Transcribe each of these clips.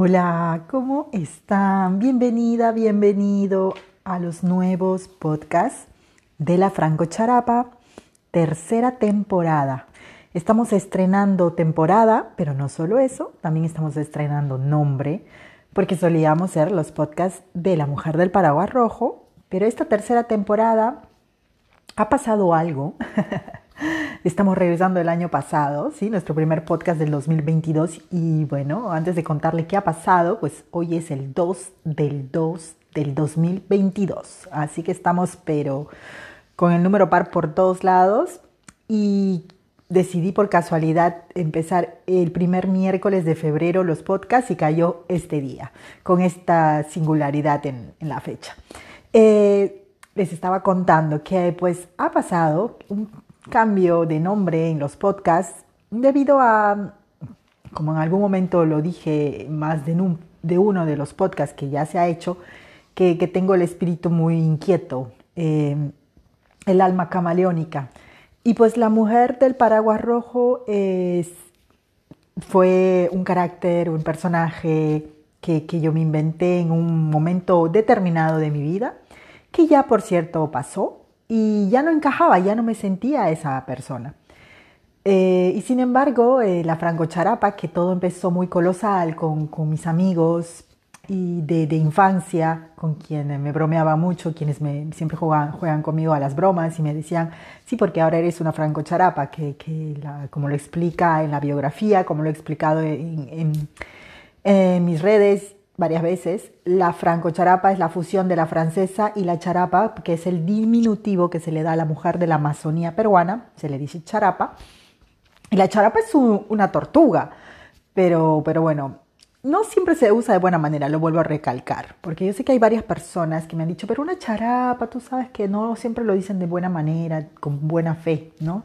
Hola, ¿cómo están? Bienvenida, bienvenido a los nuevos podcasts de la Franco Charapa, tercera temporada. Estamos estrenando temporada, pero no solo eso, también estamos estrenando nombre, porque solíamos ser los podcasts de la mujer del paraguas rojo, pero esta tercera temporada ha pasado algo. Estamos regresando el año pasado, ¿sí? Nuestro primer podcast del 2022 y bueno, antes de contarle qué ha pasado, pues hoy es el 2 del 2 del 2022. Así que estamos pero con el número par por todos lados y decidí por casualidad empezar el primer miércoles de febrero los podcasts y cayó este día, con esta singularidad en, la fecha. Eh, les estaba contando que pues ha pasado un cambio de nombre en los podcasts debido a, como en algún momento lo dije más de, uno de los podcasts que ya se ha hecho, que, tengo el espíritu muy inquieto, eh, el alma camaleónica. Y pues la mujer del paraguas rojo fue un carácter, un personaje que yo me inventé en un momento determinado de mi vida, que ya por cierto pasó, y ya no encajaba, ya no me sentía esa persona. Eh, y sin embargo, eh, la Franco Charapa, que todo empezó muy colosal con, mis amigos y de, infancia, con quienes me bromeaba mucho, quienes me, siempre juegan, juegan conmigo a las bromas y me decían, sí, porque ahora eres una Franco Charapa, que, que como lo explica en la biografía, como lo he explicado en mis redes varias veces. La franco-charapa es la fusión de la francesa y la charapa, que es el diminutivo que se le da a la mujer de la Amazonía peruana, se le dice charapa. Y la charapa es una tortuga, pero, pero bueno, no siempre se usa de buena manera, lo vuelvo a recalcar, porque yo sé que hay varias personas que me han dicho, pero una charapa, tú sabes que no siempre lo dicen de buena manera, con buena fe, ¿no?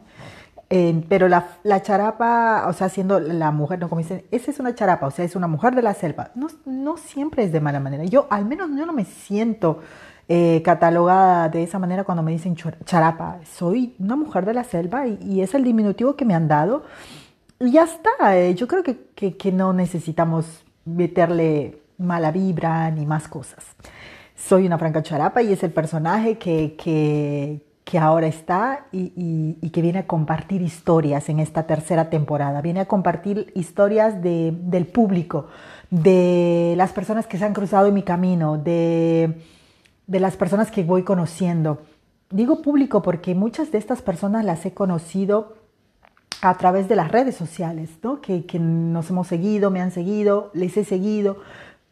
Pero la, charapa, o sea, siendo la mujer, no como dicen, esa es una charapa, o sea, es una mujer de la selva. No, no siempre es de mala manera. Yo, al menos, yo no me siento eh, catalogada de esa manera cuando me dicen charapa. Soy una mujer de la selva y, es el diminutivo que me han dado. Y ya está. Eh, yo creo que, que, que no necesitamos meterle mala vibra ni más cosas. Soy una franca charapa y es el personaje que, que, que ahora está y, que viene a compartir historias en esta tercera temporada. Viene a compartir historias del público, de las personas que se han cruzado en mi camino, de, las personas que voy conociendo. Digo público porque muchas de estas personas las he conocido a través de las redes sociales, ¿no? que nos hemos seguido, me han seguido, les he seguido,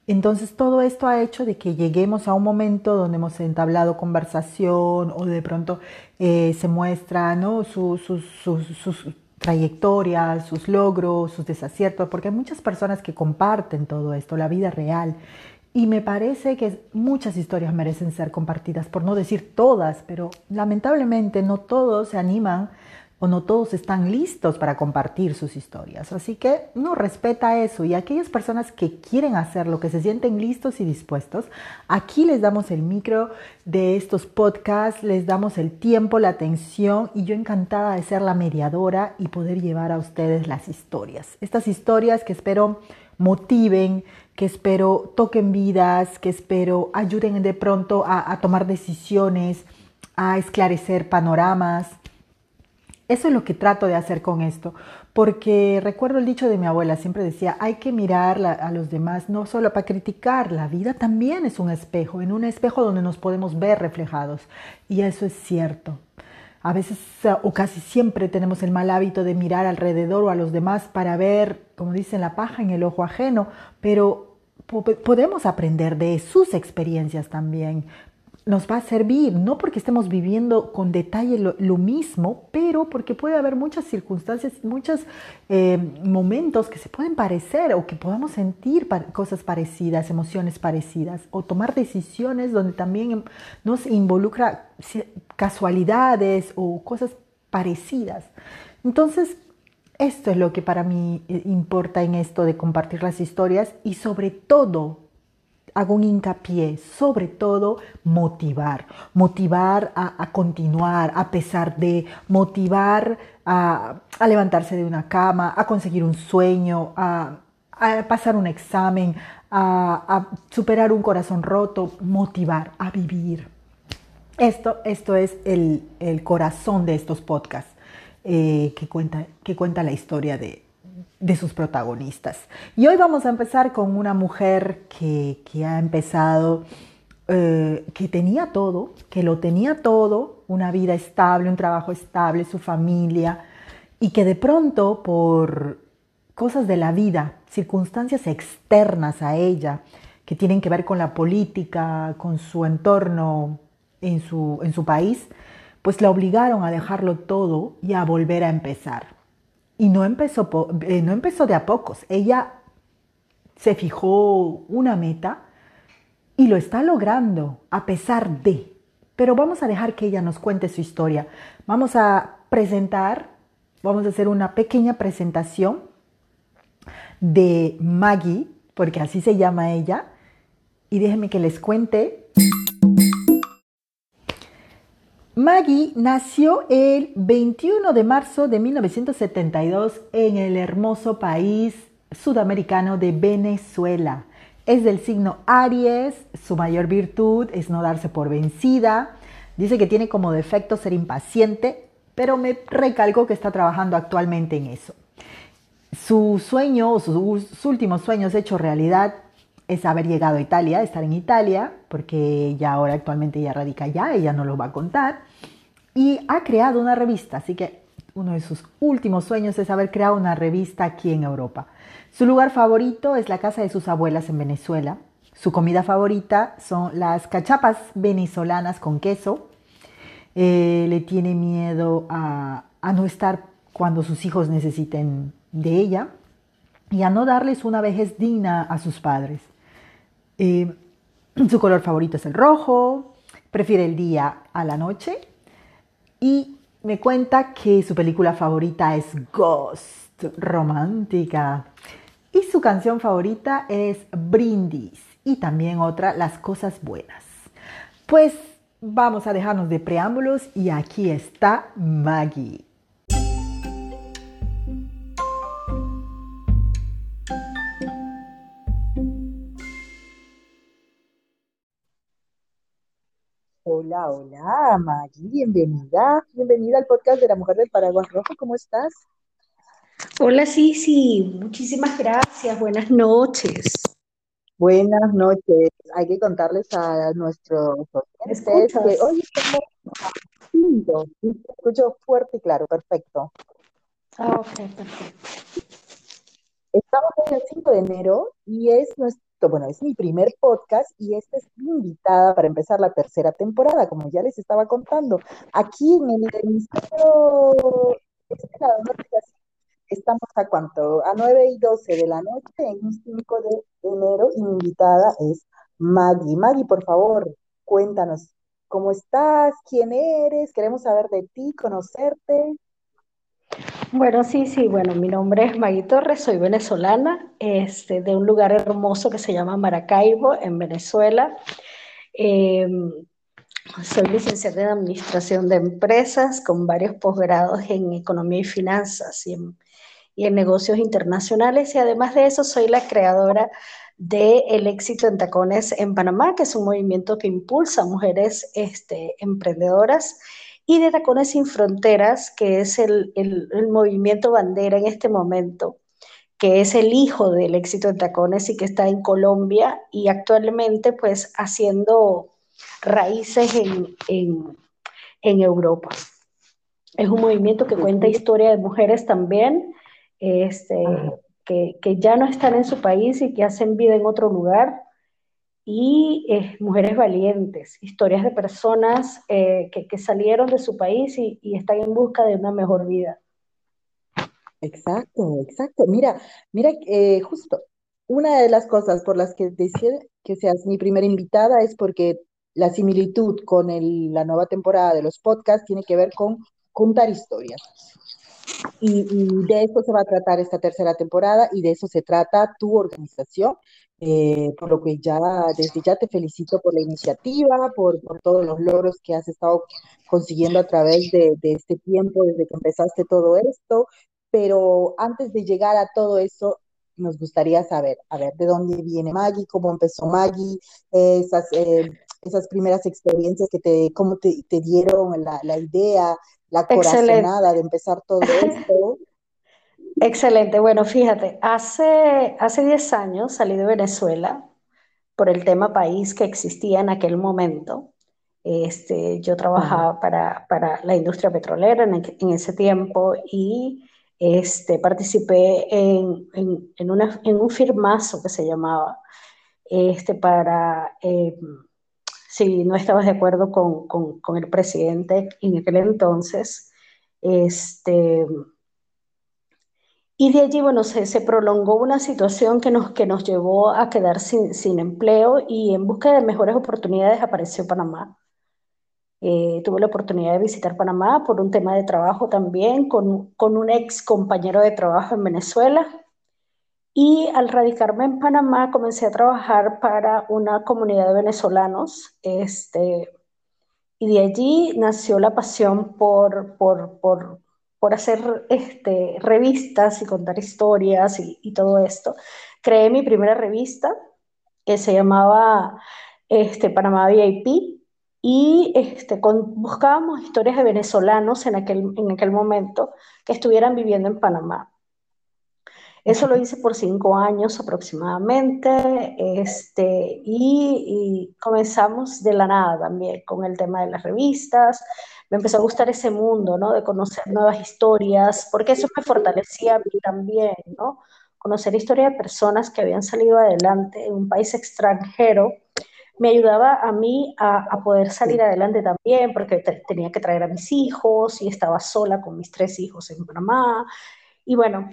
entonces todo esto ha hecho de que lleguemos a un momento donde hemos entablado conversación o de pronto eh, se muestra ¿no? sus, sus trayectorias, sus logros, sus desaciertos, porque hay muchas personas que comparten todo esto, la vida real. Y me parece que muchas historias merecen ser compartidas, por no decir todas, pero lamentablemente no todos se animan o no todos están listos para compartir sus historias. Así que no respeta eso y aquellas personas que quieren hacerlo, que se sienten listos y dispuestos, aquí les damos el micro de estos podcasts, les damos el tiempo, la atención y yo encantada de ser la mediadora y poder llevar a ustedes las historias. Estas historias que espero motiven, que espero toquen vidas, que espero ayuden de pronto a, a tomar decisiones, a esclarecer panoramas eso es lo que trato de hacer con esto, porque recuerdo el dicho de mi abuela, siempre decía, hay que mirar a los demás no solo para criticar, la vida también es un espejo, en un espejo donde nos podemos ver reflejados. Y eso es cierto. A veces o casi siempre tenemos el mal hábito de mirar alrededor o a los demás para ver, como dicen, la paja en el ojo ajeno, pero podemos aprender de sus experiencias también nos va a servir, no porque estemos viviendo con detalle lo, mismo, pero porque puede haber muchas circunstancias, muchos eh, momentos que se pueden parecer o que podamos sentir cosas parecidas, emociones parecidas, o tomar decisiones donde también nos involucra casualidades o cosas parecidas. Entonces, esto es lo que para mí eh, importa en esto de compartir las historias y sobre todo hago un hincapié, sobre todo motivar, motivar a, continuar a pesar de, motivar a, levantarse de una cama, a conseguir un sueño, a, a pasar un examen, a, superar un corazón roto, motivar a vivir. Esto, esto es el, corazón de estos podcasts eh, que, cuenta, que cuenta la historia de, sus protagonistas. Y hoy vamos a empezar con una mujer que, ha empezado, eh, que tenía todo, que lo tenía todo, una vida estable, un trabajo estable, su familia, y que de pronto por cosas de la vida, circunstancias externas a ella, que tienen que ver con la política, con su entorno en su, en su país, pues la obligaron a dejarlo todo y a volver a empezar. Y no empezó, eh, no empezó de a pocos. Ella se fijó una meta y lo está logrando a pesar de. Pero vamos a dejar que ella nos cuente su historia. Vamos a presentar, vamos a hacer una pequeña presentación de Maggie, porque así se llama ella, y déjenme que les cuente. Maggie nació el 21 de marzo de 1972 en el hermoso país sudamericano de Venezuela. Es del signo Aries, su mayor virtud es no darse por vencida. Dice que tiene como defecto ser impaciente, pero me recalco que está trabajando actualmente en eso. Su sueño o sus últimos sueños hecho realidad es haber llegado a Italia, estar en Italia, porque ya ahora actualmente ella radica allá, ella no lo va a contar, y ha creado una revista, así que uno de sus últimos sueños es haber creado una revista aquí en Europa. Su lugar favorito es la casa de sus abuelas en Venezuela. Su comida favorita son las cachapas venezolanas con queso. Eh, le tiene miedo a, a no estar cuando sus hijos necesiten de ella y a no darles una vejez digna a sus padres. Eh, su color favorito es el rojo, prefiere el día a la noche y me cuenta que su película favorita es Ghost, romántica. Y su canción favorita es Brindis y también otra, Las Cosas Buenas. Pues vamos a dejarnos de preámbulos y aquí está Maggie. Hola, hola, Maggie, bienvenida. Bienvenida al podcast de la Mujer del Paraguas Rojo. ¿Cómo estás? Hola, sí, sí, muchísimas gracias. Buenas noches. Buenas noches. Hay que contarles a nuestros oyentes que hoy estamos. Escucho fuerte y claro, perfecto. Ah, ok, perfecto. Estamos en el 5 de enero y es nuestro bueno, es mi primer podcast y esta es mi invitada para empezar la tercera temporada, como ya les estaba contando. Aquí en el hemisferio estamos a cuánto? A 9 y 12 de la noche, en un 5 de enero, y mi invitada es Maggie. Maggie, por favor, cuéntanos cómo estás, quién eres, queremos saber de ti, conocerte. Bueno, sí, sí, bueno, mi nombre es Maggie Torres, soy venezolana, este, de un lugar hermoso que se llama Maracaibo, en Venezuela. Em, soy licenciada en Administración de Empresas con varios posgrados en Economía y Finanzas y en, Negocios Internacionales y además de eso soy la creadora de El Éxito en Tacones en Panamá, que es un movimiento que impulsa a mujeres este, emprendedoras y de Tacones Sin Fronteras, que es el, movimiento bandera en este momento, que es el hijo del éxito de Tacones y que está en Colombia y actualmente pues haciendo raíces en, Europa. Es un movimiento que cuenta historia de mujeres también, este, que, que, ya no están en su país y que hacen vida en otro lugar y eh, mujeres valientes, historias de personas eh, que, salieron de su país y, están en busca de una mejor vida. Exacto, exacto. Mira, mira, eh, justo una de las cosas por las que decía que seas mi primera invitada es porque la similitud con la nueva temporada de los podcasts tiene que ver con contar historias. Y, de eso se va a tratar esta tercera temporada y de eso se trata tu organización. Eh, por lo que ya desde ya te felicito por la iniciativa, por, todos los logros que has estado consiguiendo a través de, este tiempo, desde que empezaste todo esto. Pero antes de llegar a todo eso, nos gustaría saber, a ver, de dónde viene Maggie, cómo empezó Maggie, esas, eh, esas primeras experiencias que te, cómo te, te dieron la, la, idea, la corazonada de empezar todo esto. Excelente. Bueno, fíjate, hace, hace 10 años salí de Venezuela por el tema país que existía en aquel momento. Este, yo trabajaba para, para, la industria petrolera en, en, ese tiempo y este, participé en, en, en, una, en un firmazo que se llamaba este, para, eh, si no estabas de acuerdo con, con, con, el presidente en aquel entonces, este, y de allí, bueno, se, se, prolongó una situación que nos, que nos llevó a quedar sin, sin empleo y en busca de mejores oportunidades apareció Panamá. Eh, tuve la oportunidad de visitar Panamá por un tema de trabajo también con, con un ex compañero de trabajo en Venezuela. Y al radicarme en Panamá comencé a trabajar para una comunidad de venezolanos. Este, y de allí nació la pasión por, por, por por hacer este, revistas y contar historias y, todo esto. Creé mi primera revista que se llamaba este, Panamá VIP y este, buscábamos historias de venezolanos en aquel, en aquel momento que estuvieran viviendo en Panamá. Eso lo hice por cinco años aproximadamente este, y, y, comenzamos de la nada también con el tema de las revistas me empezó a gustar ese mundo, ¿no? De conocer nuevas historias, porque eso me fortalecía a mí también, ¿no? Conocer historias de personas que habían salido adelante en un país extranjero me ayudaba a mí a, a poder salir adelante también, porque te, tenía que traer a mis hijos y estaba sola con mis tres hijos en Panamá. Y bueno,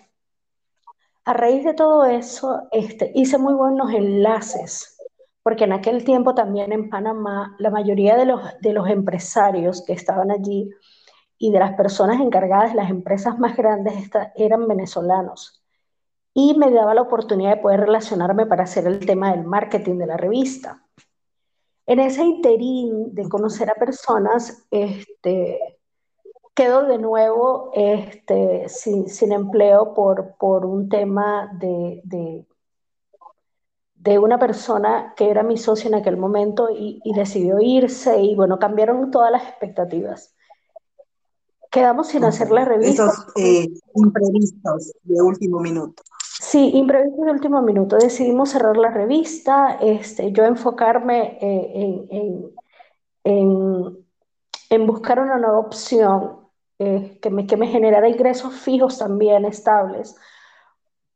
a raíz de todo eso, este, hice muy buenos enlaces porque en aquel tiempo también en Panamá la mayoría de los, de los empresarios que estaban allí y de las personas encargadas las empresas más grandes eran venezolanos. Y me daba la oportunidad de poder relacionarme para hacer el tema del marketing de la revista. En ese interín de conocer a personas, este, quedo de nuevo este, sin, sin empleo por, por un tema de, de de una persona que era mi socio en aquel momento y, y, decidió irse y bueno, cambiaron todas las expectativas. Quedamos sin hacer la revista. Esos eh, imprevistos de último minuto. Sí, imprevistos de último minuto. Decidimos cerrar la revista, este, yo enfocarme eh, en, en, en, en, buscar una nueva opción eh, que, me, que me generara ingresos fijos también estables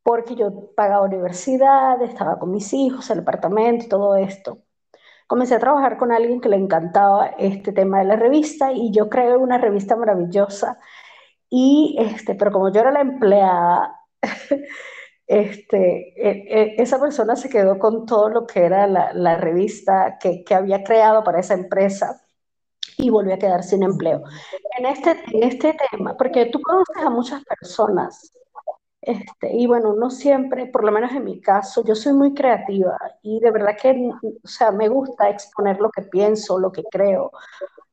porque yo pagaba universidad, estaba con mis hijos, el apartamento todo esto. Comencé a trabajar con alguien que le encantaba este tema de la revista y yo creé una revista maravillosa. Y este, pero como yo era la empleada, este, e, e, esa persona se quedó con todo lo que era la, la revista que, que, había creado para esa empresa y volvió a quedar sin empleo. En este, en este tema, porque tú conoces a muchas personas este, y bueno, no siempre, por lo menos en mi caso, yo soy muy creativa y de verdad que, o sea, me gusta exponer lo que pienso, lo que creo.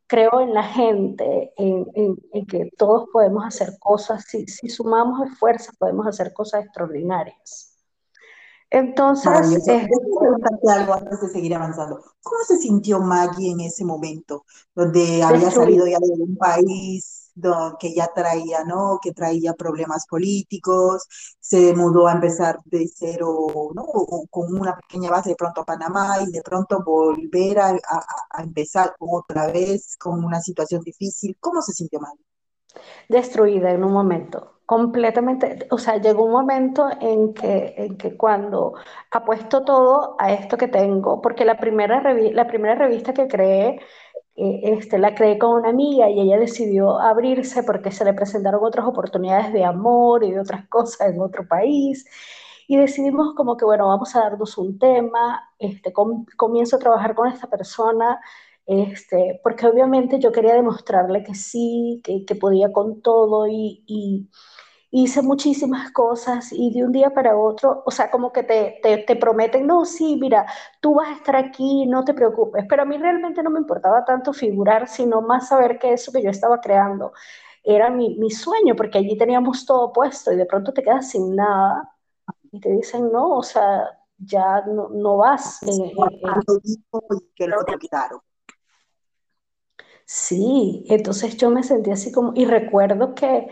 Creo en la gente, en, en, en que todos podemos hacer cosas, si, si sumamos esfuerzos podemos hacer cosas extraordinarias. Entonces, eh, algo antes de seguir avanzando. ¿Cómo se sintió Maggie en ese momento, donde había salido ya de un país que ya traía, ¿no? Que traía problemas políticos, se mudó a empezar de cero, ¿no? Con una pequeña base de pronto a Panamá y de pronto volver a, a, a empezar otra vez con una situación difícil. ¿Cómo se sintió mal? Destruida en un momento, completamente, o sea, llegó un momento en que, en que cuando apuesto todo a esto que tengo, porque la primera, la primera revista que creé eh, este, la creé con una amiga y ella decidió abrirse porque se le presentaron otras oportunidades de amor y de otras cosas en otro país. Y decidimos como que, bueno, vamos a darnos un tema, este, com comienzo a trabajar con esta persona, este, porque obviamente yo quería demostrarle que sí, que, podía con todo y hice muchísimas cosas y de un día para otro, o sea, como que te, te, te, prometen, no, sí, mira, tú vas a estar aquí, no te preocupes, pero a mí realmente no me importaba tanto figurar, sino más saber que eso que yo estaba creando era mi, mi sueño, porque allí teníamos todo puesto y de pronto te quedas sin nada. y te dicen, no, o sea, ya no, no vas. Eh, que lo quitaron. Sí, entonces yo me sentí así como, y recuerdo que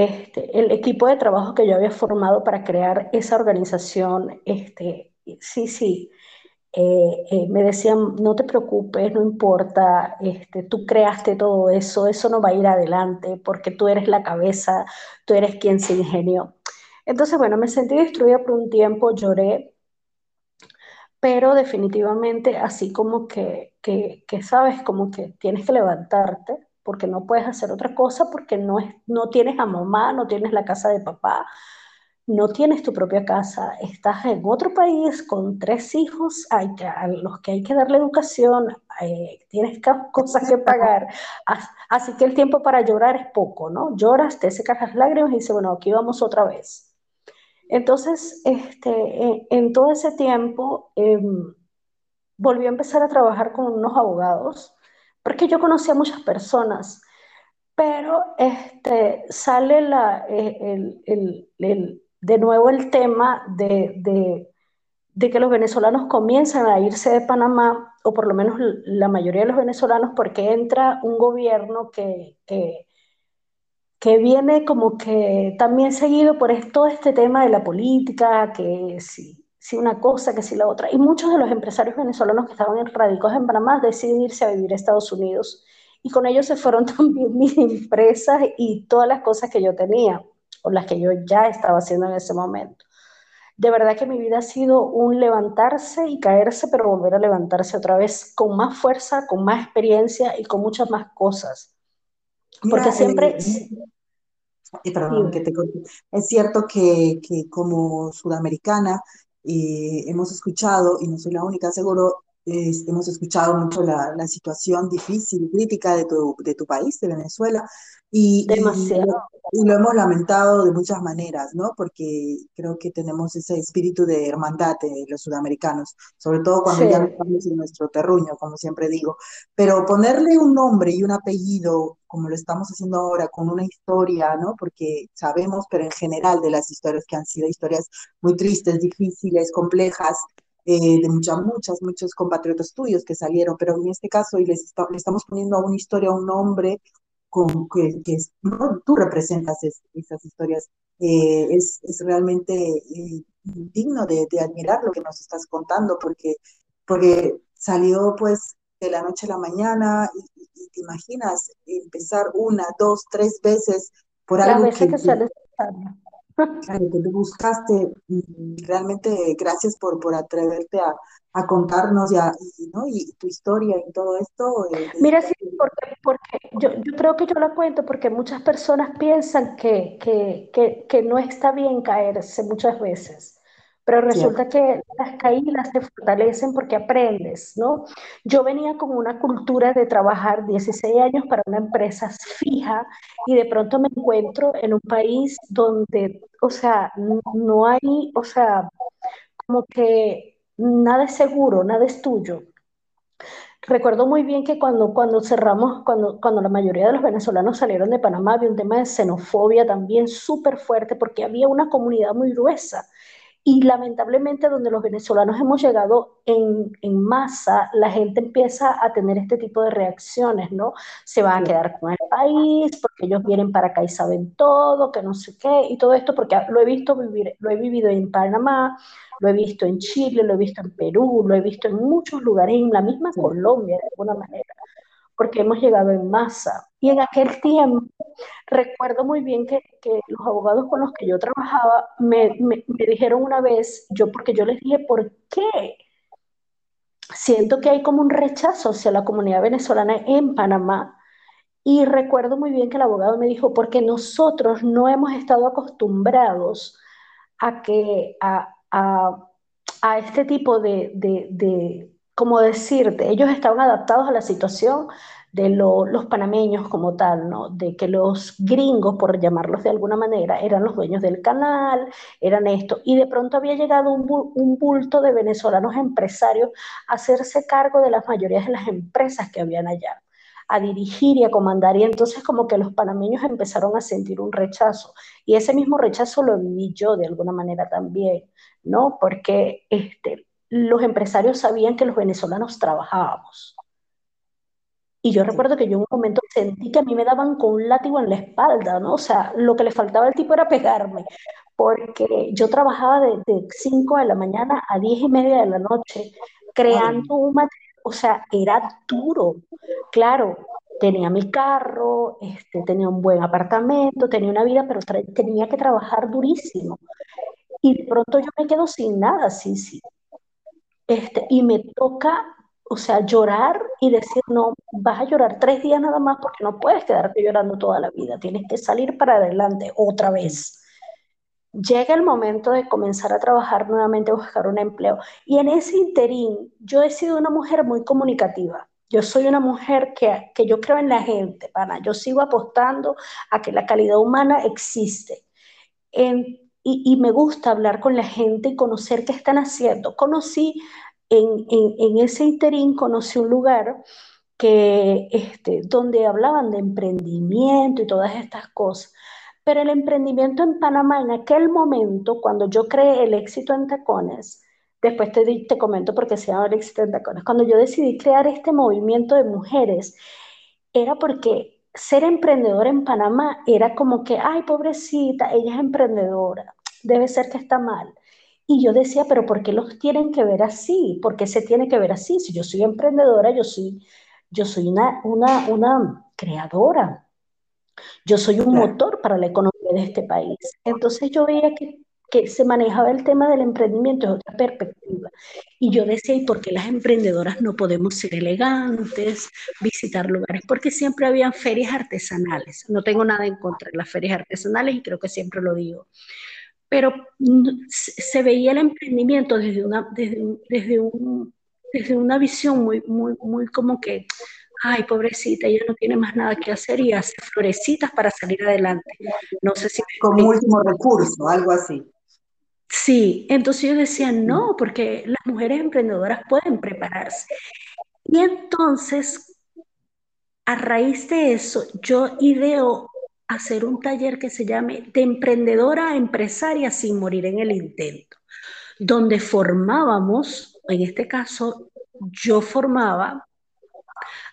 este, el equipo de trabajo que yo había formado para crear esa organización, este, sí, sí, eh, eh, me decían, no te preocupes, no importa, este, tú creaste todo eso, eso no va a ir adelante porque tú eres la cabeza, tú eres quien se ingenió. Entonces, bueno, me sentí destruida por un tiempo, lloré, pero definitivamente así como que, que, que, sabes, como que tienes que levantarte porque no puedes hacer otra cosa, porque no, es, no tienes a mamá, no tienes la casa de papá, no tienes tu propia casa, estás en otro país con tres hijos hay a los que hay que darle educación, eh, tienes cosas que pagar, así que el tiempo para llorar es poco, ¿no? Lloras, te secas las lágrimas y dices, bueno, aquí vamos otra vez. Entonces, este, en, todo ese tiempo, em, volví a empezar a trabajar con unos abogados, porque yo conocía a muchas personas, pero este, sale la, eh, el, de nuevo el tema de, de, que los venezolanos comienzan a irse de Panamá, o por lo menos la mayoría de los venezolanos, porque entra un gobierno que, que que viene como que también seguido por todo este tema de la política, que si, si una cosa, que si la otra. Y muchos de los empresarios venezolanos que estaban radicados en Panamá deciden irse a vivir a Estados Unidos. Y con ellos se fueron también mis empresas y todas las cosas que yo tenía, o las que yo ya estaba haciendo en ese momento. De verdad que mi vida ha sido un levantarse y caerse, pero volver a levantarse otra vez con más fuerza, con más experiencia y con muchas más cosas porque siempre... Eh, perdón, que te Es cierto que, que como sudamericana eh, hemos escuchado, y no soy la única, seguro, hemos escuchado mucho la, la, situación difícil, crítica de tu, de tu país, de Venezuela, y, Demasiado. Y, lo hemos lamentado de muchas maneras, ¿no? Porque creo que tenemos ese espíritu de hermandad de los sudamericanos, sobre todo cuando ya estamos en nuestro terruño, como siempre digo. Pero ponerle un nombre y un apellido, como lo estamos haciendo ahora, con una historia, ¿no? Porque sabemos, pero en general, de las historias que han sido historias muy tristes, difíciles, complejas, eh, de muchas, muchas, muchos compatriotas tuyos que salieron, pero en este caso y les le estamos poniendo a una historia un nombre con, que, que tú representas esas historias. Eh, es, es, realmente eh, digno de, de, admirar lo que nos estás contando, porque, porque salió pues de la noche a la mañana y, te imaginas empezar una, dos, tres veces por algo que, que que tú buscaste, realmente gracias por, por atreverte a, a contarnos ya, y, ¿no? y tu historia y todo esto. Eh, Mira, sí, porque, porque yo, yo, creo que yo lo cuento porque muchas personas piensan que, que, que, que no está bien caerse muchas veces pero resulta que las caídas te fortalecen porque aprendes, ¿no? Yo venía con una cultura de trabajar 16 años para una empresa fija y de pronto me encuentro en un país donde, o sea, no hay, o sea, como que nada es seguro, nada es tuyo. Recuerdo muy bien que cuando, cuando cerramos, cuando, cuando la mayoría de los venezolanos salieron de Panamá, había un tema de xenofobia también súper fuerte porque había una comunidad muy gruesa y lamentablemente donde los venezolanos hemos llegado en, en, masa, la gente empieza a tener este tipo de reacciones, ¿no? Se van a quedar con el país porque ellos vienen para acá y saben todo, que no sé qué, y todo esto porque lo he visto vivir, lo he vivido en Panamá, lo he visto en Chile, lo he visto en Perú, lo he visto en muchos lugares, en la misma Colombia de alguna manera, porque hemos llegado en masa. Y en aquel tiempo recuerdo muy bien que, los abogados con los que yo trabajaba me, me, dijeron una vez, yo porque yo les dije, ¿por qué? Siento que hay como un rechazo hacia la comunidad venezolana en Panamá. Y recuerdo muy bien que el abogado me dijo, porque nosotros no hemos estado acostumbrados a que a, a, este tipo de, de, como decirte, ellos estaban adaptados a la situación, de lo, los panameños como tal, ¿no? De que los gringos, por llamarlos de alguna manera, eran los dueños del canal, eran esto. Y de pronto había llegado un, un bulto de venezolanos empresarios a hacerse cargo de las mayorías de las empresas que habían allá. a dirigir y a comandar. Y entonces como que los panameños empezaron a sentir un rechazo. Y ese mismo rechazo lo viví yo de alguna manera también, ¿no? Porque este, los empresarios sabían que los venezolanos trabajábamos. Y yo recuerdo que yo en un momento sentí que a mí me daban con un látigo en la espalda, ¿no? O sea, lo que le faltaba al tipo era pegarme, porque yo trabajaba de, 5 de la mañana a 10 y media de la noche, creando un material, o sea, era duro. Claro, tenía mi carro, este, tenía un buen apartamento, tenía una vida, pero tenía que trabajar durísimo. Y de pronto yo me quedo sin nada, sí, sí. Este, y me toca o sea, llorar y decir, no, vas a llorar tres días nada más porque no puedes quedarte llorando toda la vida, tienes que salir para adelante otra vez. Llega el momento de comenzar a trabajar nuevamente, buscar un empleo. Y en ese interín, yo he sido una mujer muy comunicativa. Yo soy una mujer que, que yo creo en la gente, pana. Yo sigo apostando a que la calidad humana existe. Y, me gusta hablar con la gente y conocer qué están haciendo. Conocí en, ese interín conocí un lugar que, este, donde hablaban de emprendimiento y todas estas cosas. Pero el emprendimiento en Panamá, en aquel momento, cuando yo creé el éxito en tacones, después te, te comento por qué se llama el éxito en tacones, cuando yo decidí crear este movimiento de mujeres, era porque ser emprendedora en Panamá era como que, ay, pobrecita, ella es emprendedora, debe ser que está mal. Y yo decía, pero ¿por qué los tienen que ver así? ¿Por qué se tiene que ver así? Si yo soy emprendedora, yo soy, yo soy una, una, una creadora. Yo soy un motor para la economía de este país. Entonces yo veía que, que se manejaba el tema del emprendimiento desde otra perspectiva. Y yo decía, ¿y por qué las emprendedoras no podemos ser elegantes, visitar lugares? Porque siempre habían ferias artesanales. No tengo nada en contra de las ferias artesanales y creo que siempre lo digo pero se veía el emprendimiento desde una, desde, desde, un, desde una visión muy, muy, muy como que, ay, pobrecita, ella no tiene más nada que hacer y hace florecitas para salir adelante. No sé si... Como último recurso, algo así. Sí, entonces yo decía, no, porque las mujeres emprendedoras pueden prepararse. Y entonces, a raíz de eso, yo ideo hacer un taller que se llame De emprendedora a empresaria sin morir en el intento, donde formábamos, en este caso, yo formaba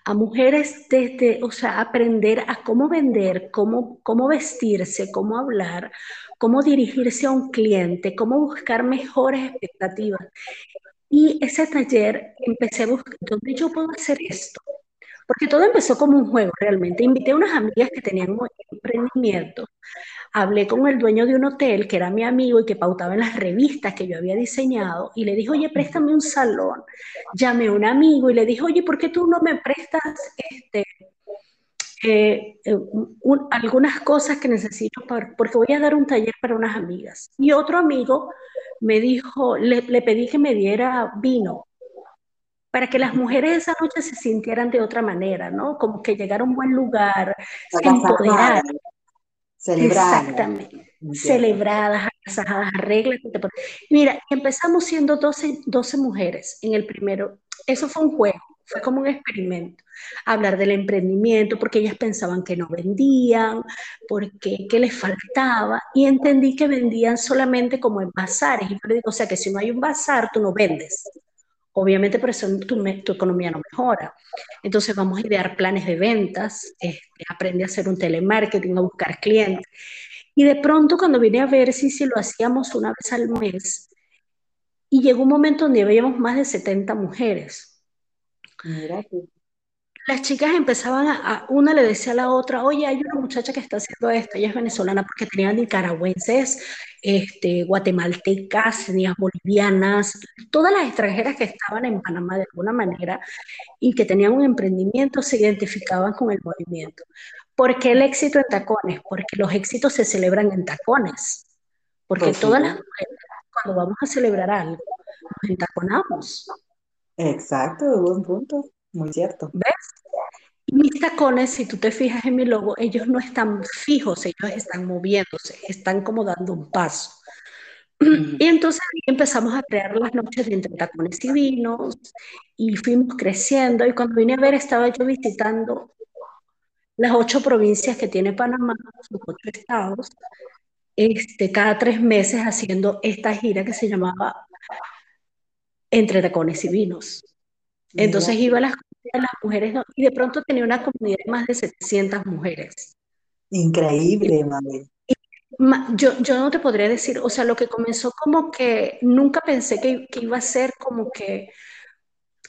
a mujeres desde, o sea, aprender a cómo vender, cómo, cómo vestirse, cómo hablar, cómo dirigirse a un cliente, cómo buscar mejores expectativas. Y ese taller empecé a buscar, ¿dónde yo puedo hacer esto? porque todo empezó como un juego realmente. Invité a unas amigas que tenían emprendimiento, hablé con el dueño de un hotel que era mi amigo y que pautaba en las revistas que yo había diseñado y le dije, oye, préstame un salón. Llamé a un amigo y le dije, oye, ¿por qué tú no me prestas este, eh, eh, algunas cosas que necesito porque voy a dar un taller para unas amigas. Y otro amigo me dijo, le, le pedí que me diera vino para que las mujeres esa noche se sintieran de otra manera, ¿no? Como que llegar a un buen lugar, se empoderaran. Celebradas. Exactamente. Celebradas, agasajadas, arreglas. Mira, empezamos siendo 12, 12 mujeres en el primero. Eso fue un juego, fue como un experimento. Hablar del emprendimiento, porque ellas pensaban que no vendían, porque qué les faltaba, y entendí que vendían solamente como en bazares. Y yo le digo, o sea, que si no hay un bazar, tú no vendes. Obviamente por eso tu, tu, economía no mejora. Entonces vamos a idear planes de ventas, este, aprende a hacer un telemarketing, a buscar clientes. Y de pronto cuando vine a ver si, si lo hacíamos una vez al mes, y llegó un momento donde veíamos más de 70 mujeres. Mira las chicas empezaban a, una le decía a la otra, oye, hay una muchacha que está haciendo esto, ella es venezolana porque tenían nicaragüenses, este, guatemaltecas, tenías bolivianas, todas las extranjeras que estaban en Panamá de alguna manera y que tenían un emprendimiento se identificaban con el movimiento. ¿Por qué el éxito en tacones? Porque los éxitos se celebran en tacones. Porque pues todas las mujeres, cuando vamos a celebrar algo, nos entaconamos. Exacto, buen punto. Muy cierto. ¿Ves? Mis tacones, si tú te fijas en mi logo, ellos no están fijos, ellos están moviéndose, están como dando un paso. Y entonces empezamos a crear las noches de entre tacones y vinos y fuimos creciendo y cuando vine a ver estaba yo visitando las ocho provincias que tiene Panamá, los ocho estados, este, cada tres meses haciendo esta gira que se llamaba Entre Tacones y Vinos. Entonces iba a las, las mujeres y de pronto tenía una comunidad de más de 700 mujeres. Increíble, madre. Yo, yo no te podría decir, o sea, lo que comenzó como que nunca pensé que, que iba a ser como que,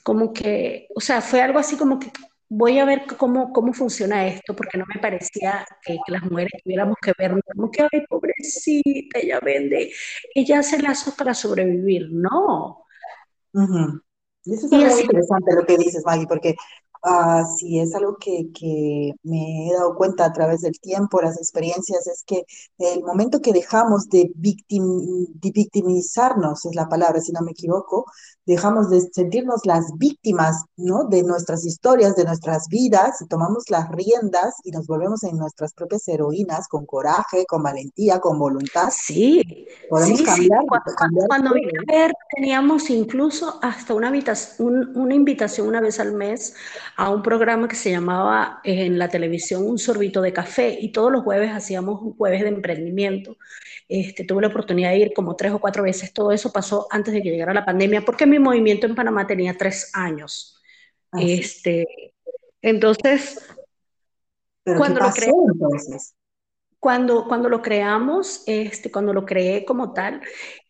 como que, o sea, fue algo así como que voy a ver cómo, cómo funciona esto, porque no me parecía que, las mujeres tuviéramos que ver como que, ay, pobrecita, ella vende, ella hace lazos para sobrevivir. No. Y eso es algo interesante lo que dices, Maggie, porque uh, sí es algo que, que, me he dado cuenta a través del tiempo, las experiencias, es que el momento que dejamos de, victim, de victimizarnos, es la palabra, si no me equivoco, dejamos de sentirnos las víctimas, ¿no? De nuestras historias, de nuestras vidas, y tomamos las riendas y nos volvemos en nuestras propias heroínas, con coraje, con valentía, con voluntad. Sí, podemos cambiar. Cuando, vine a ver, teníamos incluso hasta una, invitación, una invitación una vez al mes a un programa que se llamaba en la televisión Un sorbito de café, y todos los jueves hacíamos un jueves de emprendimiento. Este, tuve la oportunidad de ir como tres o cuatro veces. Todo eso pasó antes de que llegara la pandemia, porque mi movimiento en Panamá tenía tres años. Ah, este, entonces, cuando lo entonces? Cuando, cuando lo creamos, este, cuando lo creé como tal,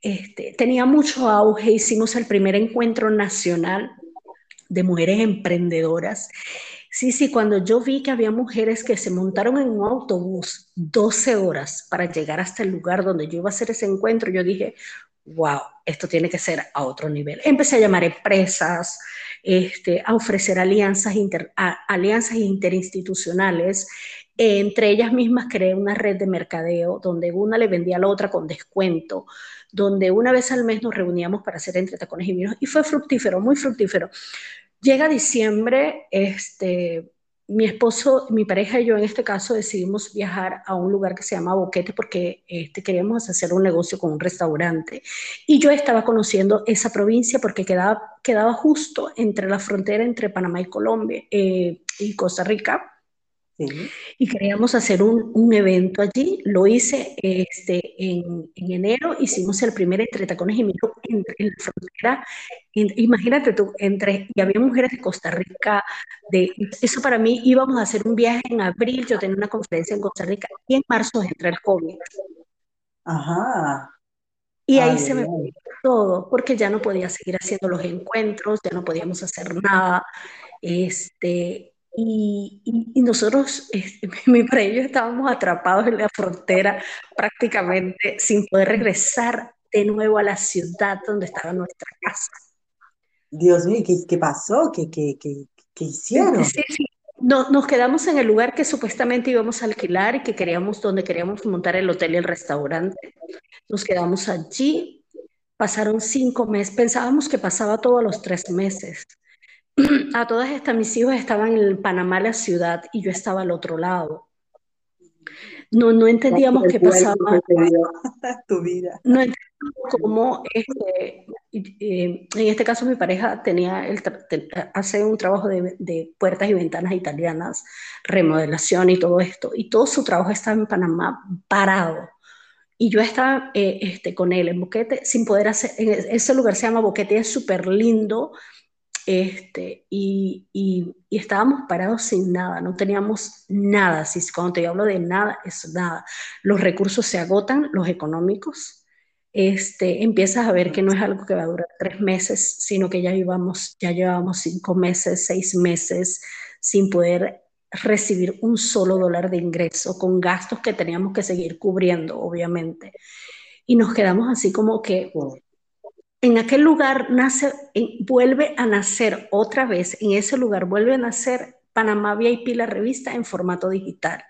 este, tenía mucho auge. Hicimos el primer encuentro nacional de mujeres emprendedoras Sí, sí, cuando yo vi que había mujeres que se montaron en un autobús 12 horas para llegar hasta el lugar donde yo iba a hacer ese encuentro, yo dije, wow, esto tiene que ser a otro nivel. Empecé a llamar empresas, este, a ofrecer alianzas, alianzas interinstitucionales. entre ellas mismas creé una red de mercadeo donde una le vendía a la otra con descuento, donde una vez al mes nos reuníamos para hacer entre tacones y vinos y fue fructífero, muy fructífero. Llega diciembre, este, mi esposo, mi pareja y yo en este caso decidimos viajar a un lugar que se llama Boquete porque este, queríamos hacer un negocio con un restaurante. Y yo estaba conociendo esa provincia porque quedaba, justo entre la frontera entre Panamá y Colombia eh, y Costa Rica. Y queríamos hacer un, un, evento allí. Lo hice este, en, en, enero. Hicimos el primer entre tacones y miros en, la frontera. imagínate tú, entre, y había mujeres de Costa Rica. De, eso para mí íbamos a hacer un viaje en abril. Yo tenía una conferencia en Costa Rica y en marzo entré el COVID. Ajá. Y ahí se me fue todo, porque ya no podía seguir haciendo los encuentros, ya no podíamos hacer nada. Este, y, y, nosotros, este, mi para ellos estábamos atrapados en la frontera prácticamente sin poder regresar de nuevo a la ciudad donde estaba nuestra casa. Dios mío, ¿qué, qué pasó? ¿Qué, qué, qué, qué hicieron? Sí, sí. No, nos quedamos en el lugar que supuestamente íbamos a alquilar y que queríamos, donde queríamos montar el hotel y el restaurante. Nos quedamos allí, pasaron cinco meses, pensábamos que pasaba todos los tres meses a todas estas mis hijos estaban en Panamá, la ciudad, y yo estaba al otro lado. No, no entendíamos qué pasaba. Tu vida. No entendíamos cómo, este, eh, en este caso mi pareja tenía el, hace un trabajo de, puertas y ventanas italianas, remodelación y todo esto, y todo su trabajo estaba en Panamá parado. Y yo estaba eh, este, con él en Boquete sin poder hacer, ese lugar se llama Boquete, es súper lindo, este, y, y, estábamos parados sin nada, no teníamos nada. Si, cuando te hablo de nada, es nada. Los recursos se agotan, los económicos. Este, empiezas a ver que no es algo que va a durar tres meses, sino que ya llevamos, ya llevamos cinco meses, seis meses sin poder recibir un solo dólar de ingreso, con gastos que teníamos que seguir cubriendo, obviamente. Y nos quedamos así como que, en aquel lugar nace, vuelve a nacer otra vez, en ese lugar vuelve a nacer Panamá VIP, la revista en formato digital.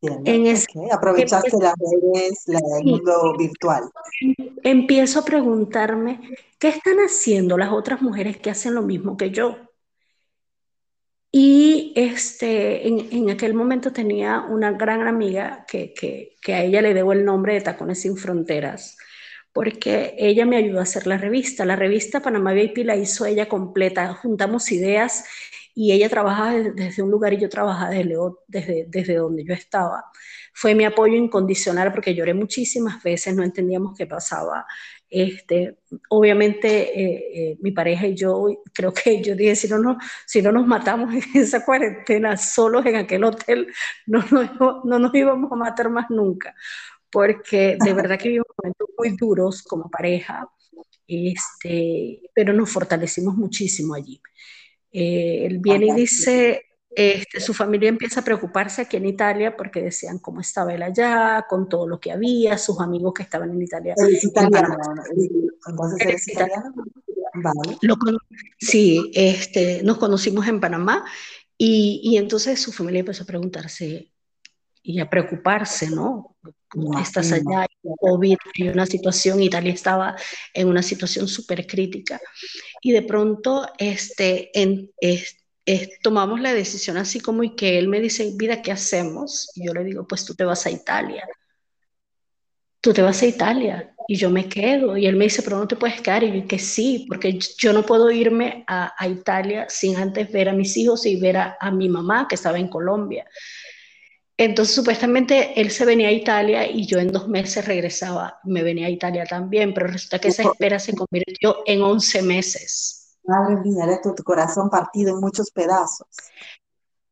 en Aprovechaste las redes, el mundo virtual. Empiezo a preguntarme, ¿qué están haciendo las otras mujeres que hacen lo mismo que yo? Y este, en, aquel momento tenía una gran amiga que, que, que, a ella le debo el nombre de Tacones Sin Fronteras, porque ella me ayudó a hacer la revista. La revista Panamá VIP la hizo ella completa, juntamos ideas y ella trabajaba desde un lugar y yo trabajaba desde, desde, desde donde yo estaba. Fue mi apoyo incondicional porque lloré muchísimas veces, no entendíamos qué pasaba. Este, obviamente eh, eh, mi pareja y yo, creo que yo dije, si no, no, si no nos matamos en esa cuarentena solos en aquel hotel, no, no, no nos íbamos a matar más nunca porque de verdad que vivimos momentos muy duros como pareja, este, pero nos fortalecimos muchísimo allí. Eh, él viene y dice, este, su familia empieza a preocuparse aquí en Italia porque decían cómo estaba él allá, con todo lo que había, sus amigos que estaban en Italia. Es italiano, entonces es italiano. Vale. sí, este, nos conocimos en Panamá y, y entonces su familia empezó a preguntarse, y a preocuparse, ¿no? Estás allá, hay COVID, hay una situación, Italia estaba en una situación súper crítica. Y de pronto este, en, tomamos la decisión así como y que él me dice, vida, ¿qué hacemos? Y yo le digo, pues tú te vas a Italia. Tú te vas a Italia y yo me quedo. Y él me dice, pero no te puedes quedar. Y yo que sí, porque yo no puedo irme a, Italia sin antes ver a mis hijos y ver a, a mi mamá que estaba en Colombia. Entonces, supuestamente él se venía a Italia y yo en dos meses regresaba, me venía a Italia también, pero resulta que esa espera se convirtió en 11 meses. Madre mía, de tu, tu corazón partido en muchos pedazos.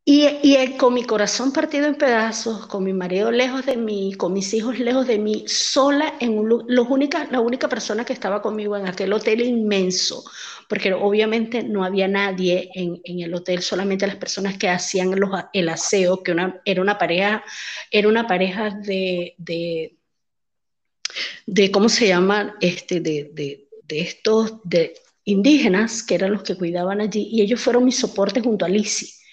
Y, y, con mi corazón partido en pedazos, con mi marido lejos de mí, con mis hijos lejos de mí, sola en un los la única persona que estaba conmigo en aquel hotel inmenso, porque obviamente no había nadie en, en el hotel, solamente las personas que hacían los, el aseo, que una, era una pareja, era una pareja de, de, de ¿cómo se llama? Este, de, de, de estos de indígenas, que eran los que cuidaban allí, y ellos fueron mi soporte junto a Lizzie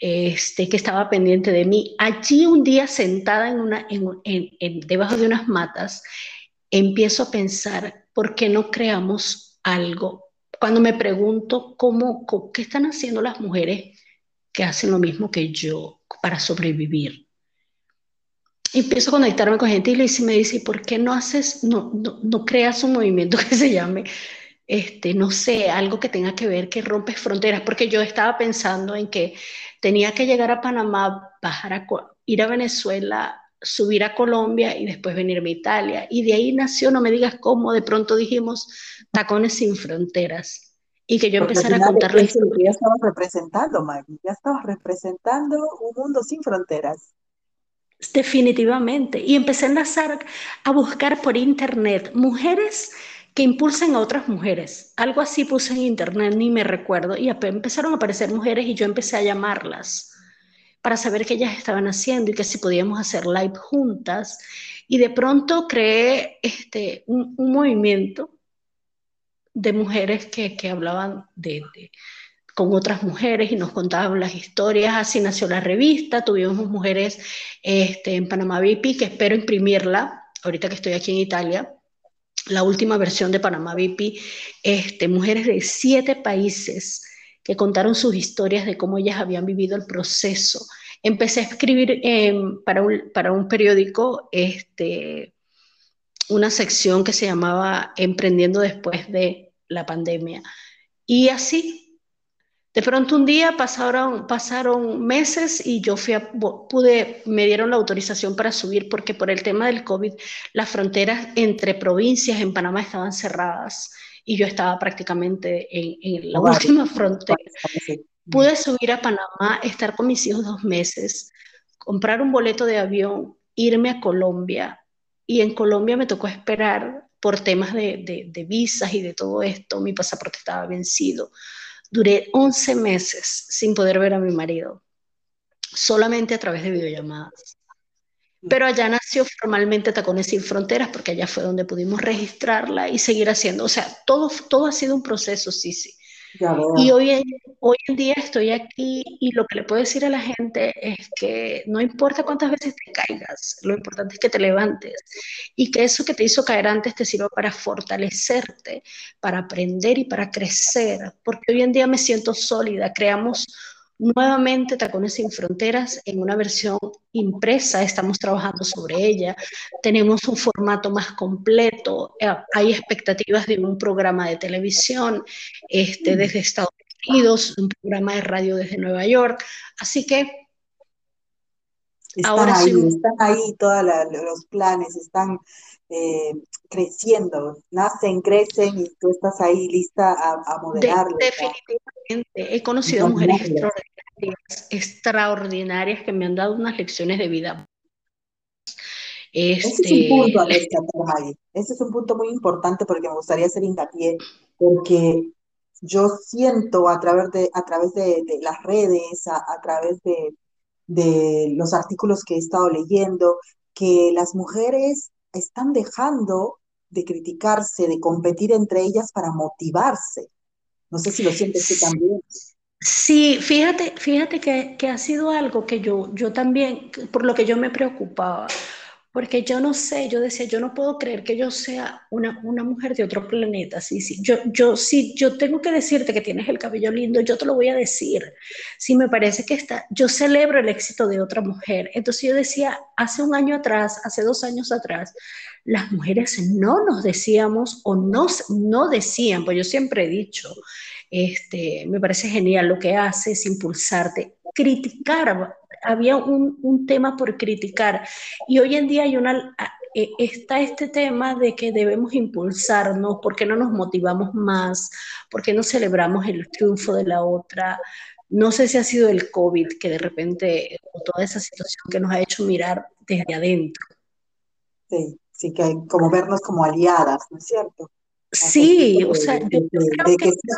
este, que estaba pendiente de mí. Allí un día sentada en una, en, debajo de unas matas, empiezo a pensar, ¿por qué no creamos algo? Cuando me pregunto cómo, qué están haciendo las mujeres que hacen lo mismo que yo para sobrevivir. Empiezo a conectarme con gente y me dice, ¿por qué no haces, no, no, no creas un movimiento que se llame este, no sé, algo que tenga que ver que rompes fronteras, porque yo estaba pensando en que tenía que llegar a Panamá, bajar a, ir a Venezuela, subir a Colombia y después venirme a Italia. Y de ahí nació, no me digas cómo, de pronto dijimos Tacones sin Fronteras. Y que yo empezara a contarles. Ya estabas representando, Maggie, ya estabas representando un mundo sin fronteras. Definitivamente. Y empecé a enlazar, a buscar por internet mujeres que impulsen a otras mujeres. Algo así puse en internet, ni me recuerdo, y empezaron a aparecer mujeres y yo empecé a llamarlas para saber qué ellas estaban haciendo y que si podíamos hacer live juntas. Y de pronto creé este, un, movimiento de mujeres que, que hablaban de, con otras mujeres y nos contaban las historias. Así nació la revista. Tuvimos mujeres este, en Panamá VIP que espero imprimirla ahorita que estoy aquí en Italia la última versión de Panamá VIP, este, mujeres de siete países que contaron sus historias de cómo ellas habían vivido el proceso. Empecé a escribir para, un, para, un, periódico este, una sección que se llamaba Emprendiendo después de la pandemia. Y así de pronto un día pasaron, pasaron meses y yo fui pude, me dieron la autorización para subir porque por el tema del COVID las fronteras entre provincias en Panamá estaban cerradas y yo estaba prácticamente en, la última frontera. Pude subir a Panamá, estar con mis hijos dos meses, comprar un boleto de avión, irme a Colombia y en Colombia me tocó esperar por temas de, de visas y de todo esto, mi pasaporte estaba vencido Duré 11 meses sin poder ver a mi marido, solamente a través de videollamadas. Pero allá nació formalmente Tacones Sin Fronteras, porque allá fue donde pudimos registrarla y seguir haciendo. O sea, todo, todo ha sido un proceso, sí, sí. Y hoy en, hoy en día estoy aquí y lo que le puedo decir a la gente es que no importa cuántas veces te caigas, lo importante es que te levantes y que eso que te hizo caer antes te sirva para fortalecerte, para aprender y para crecer, porque hoy en día me siento sólida, creamos nuevamente Tacones sin Fronteras en una versión impresa, estamos trabajando sobre ella, tenemos un formato más completo, eh, hay expectativas de un programa de televisión este, desde Estados Unidos, un programa de radio desde Nueva York, así que... Están ahora ahí, están ahí todos los planes, están eh, creciendo, nacen, crecen y tú estás ahí lista a, a definitivamente, he conocido mujeres extraordinarias, extraordinarias que me han dado unas lecciones de vida. Ese es un punto este, Ese es un punto muy importante porque me gustaría hacer hincapié, porque yo siento a través de, a través de, las redes, a, a través de, de los artículos que he estado leyendo, que las mujeres están dejando de criticarse, de competir entre ellas para motivarse. No sé si lo sientes tú también. Sí, fíjate, fíjate que, que, ha sido algo que yo, yo también, por lo que yo me preocupaba, porque yo no sé, yo decía, yo no puedo creer que yo sea una, una mujer de otro planeta. Sí, sí, yo, yo, sí, yo tengo que decirte que tienes el cabello lindo, yo te lo voy a decir. Sí, me parece que está, yo celebro el éxito de otra mujer. Entonces yo decía, hace un año atrás, hace dos años atrás, las mujeres no nos decíamos o no, no decían, pues yo siempre he dicho, este, me parece genial lo que haces, impulsarte, criticar había un, un, tema por criticar y hoy en día hay una, eh, está este tema de que debemos impulsarnos, porque no nos motivamos más, porque no celebramos el triunfo de la otra. No sé si ha sido el COVID que de repente, o toda esa situación que nos ha hecho mirar desde adentro. Sí, sí, que como vernos como aliadas, ¿no es cierto? Sí, o sea, yo,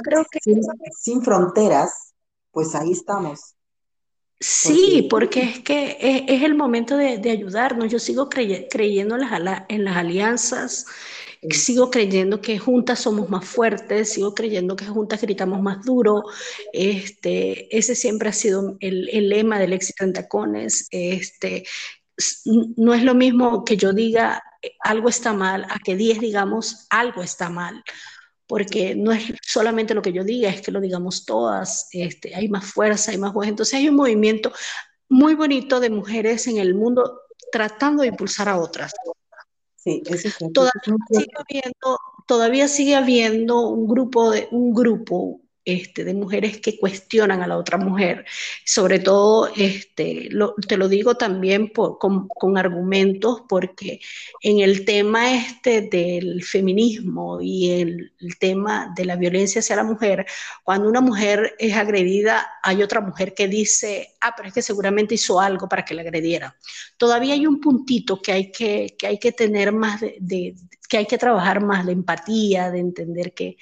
creo, que, sin fronteras, pues ahí estamos. Sí, porque es que es, el momento de, ayudarnos. Yo sigo creyendo en las, en las alianzas, sigo creyendo que juntas somos más fuertes, sigo creyendo que juntas gritamos más duro. Este, ese siempre ha sido el, el lema del éxito en tacones. Este, no es lo mismo que yo diga eh, algo está mal a que 10 digamos algo está mal porque no es solamente lo que yo diga, es que lo digamos todas, este, hay más fuerza, hay más voz. Entonces hay un movimiento muy bonito de mujeres en el mundo tratando de impulsar a otras. Sí, eso es todavía, sigue habiendo, todavía sigue habiendo un grupo, de, un grupo este, de mujeres que cuestionan a la otra mujer. Sobre todo, este, te lo digo también con, argumentos, porque en el tema este del feminismo y el, tema de la violencia hacia la mujer, cuando una mujer es agredida, hay otra mujer que dice, ah, pero es que seguramente hizo algo para que la agrediera. Todavía hay un puntito que hay que, que, hay que tener más de, que hay que trabajar más de empatía, de entender que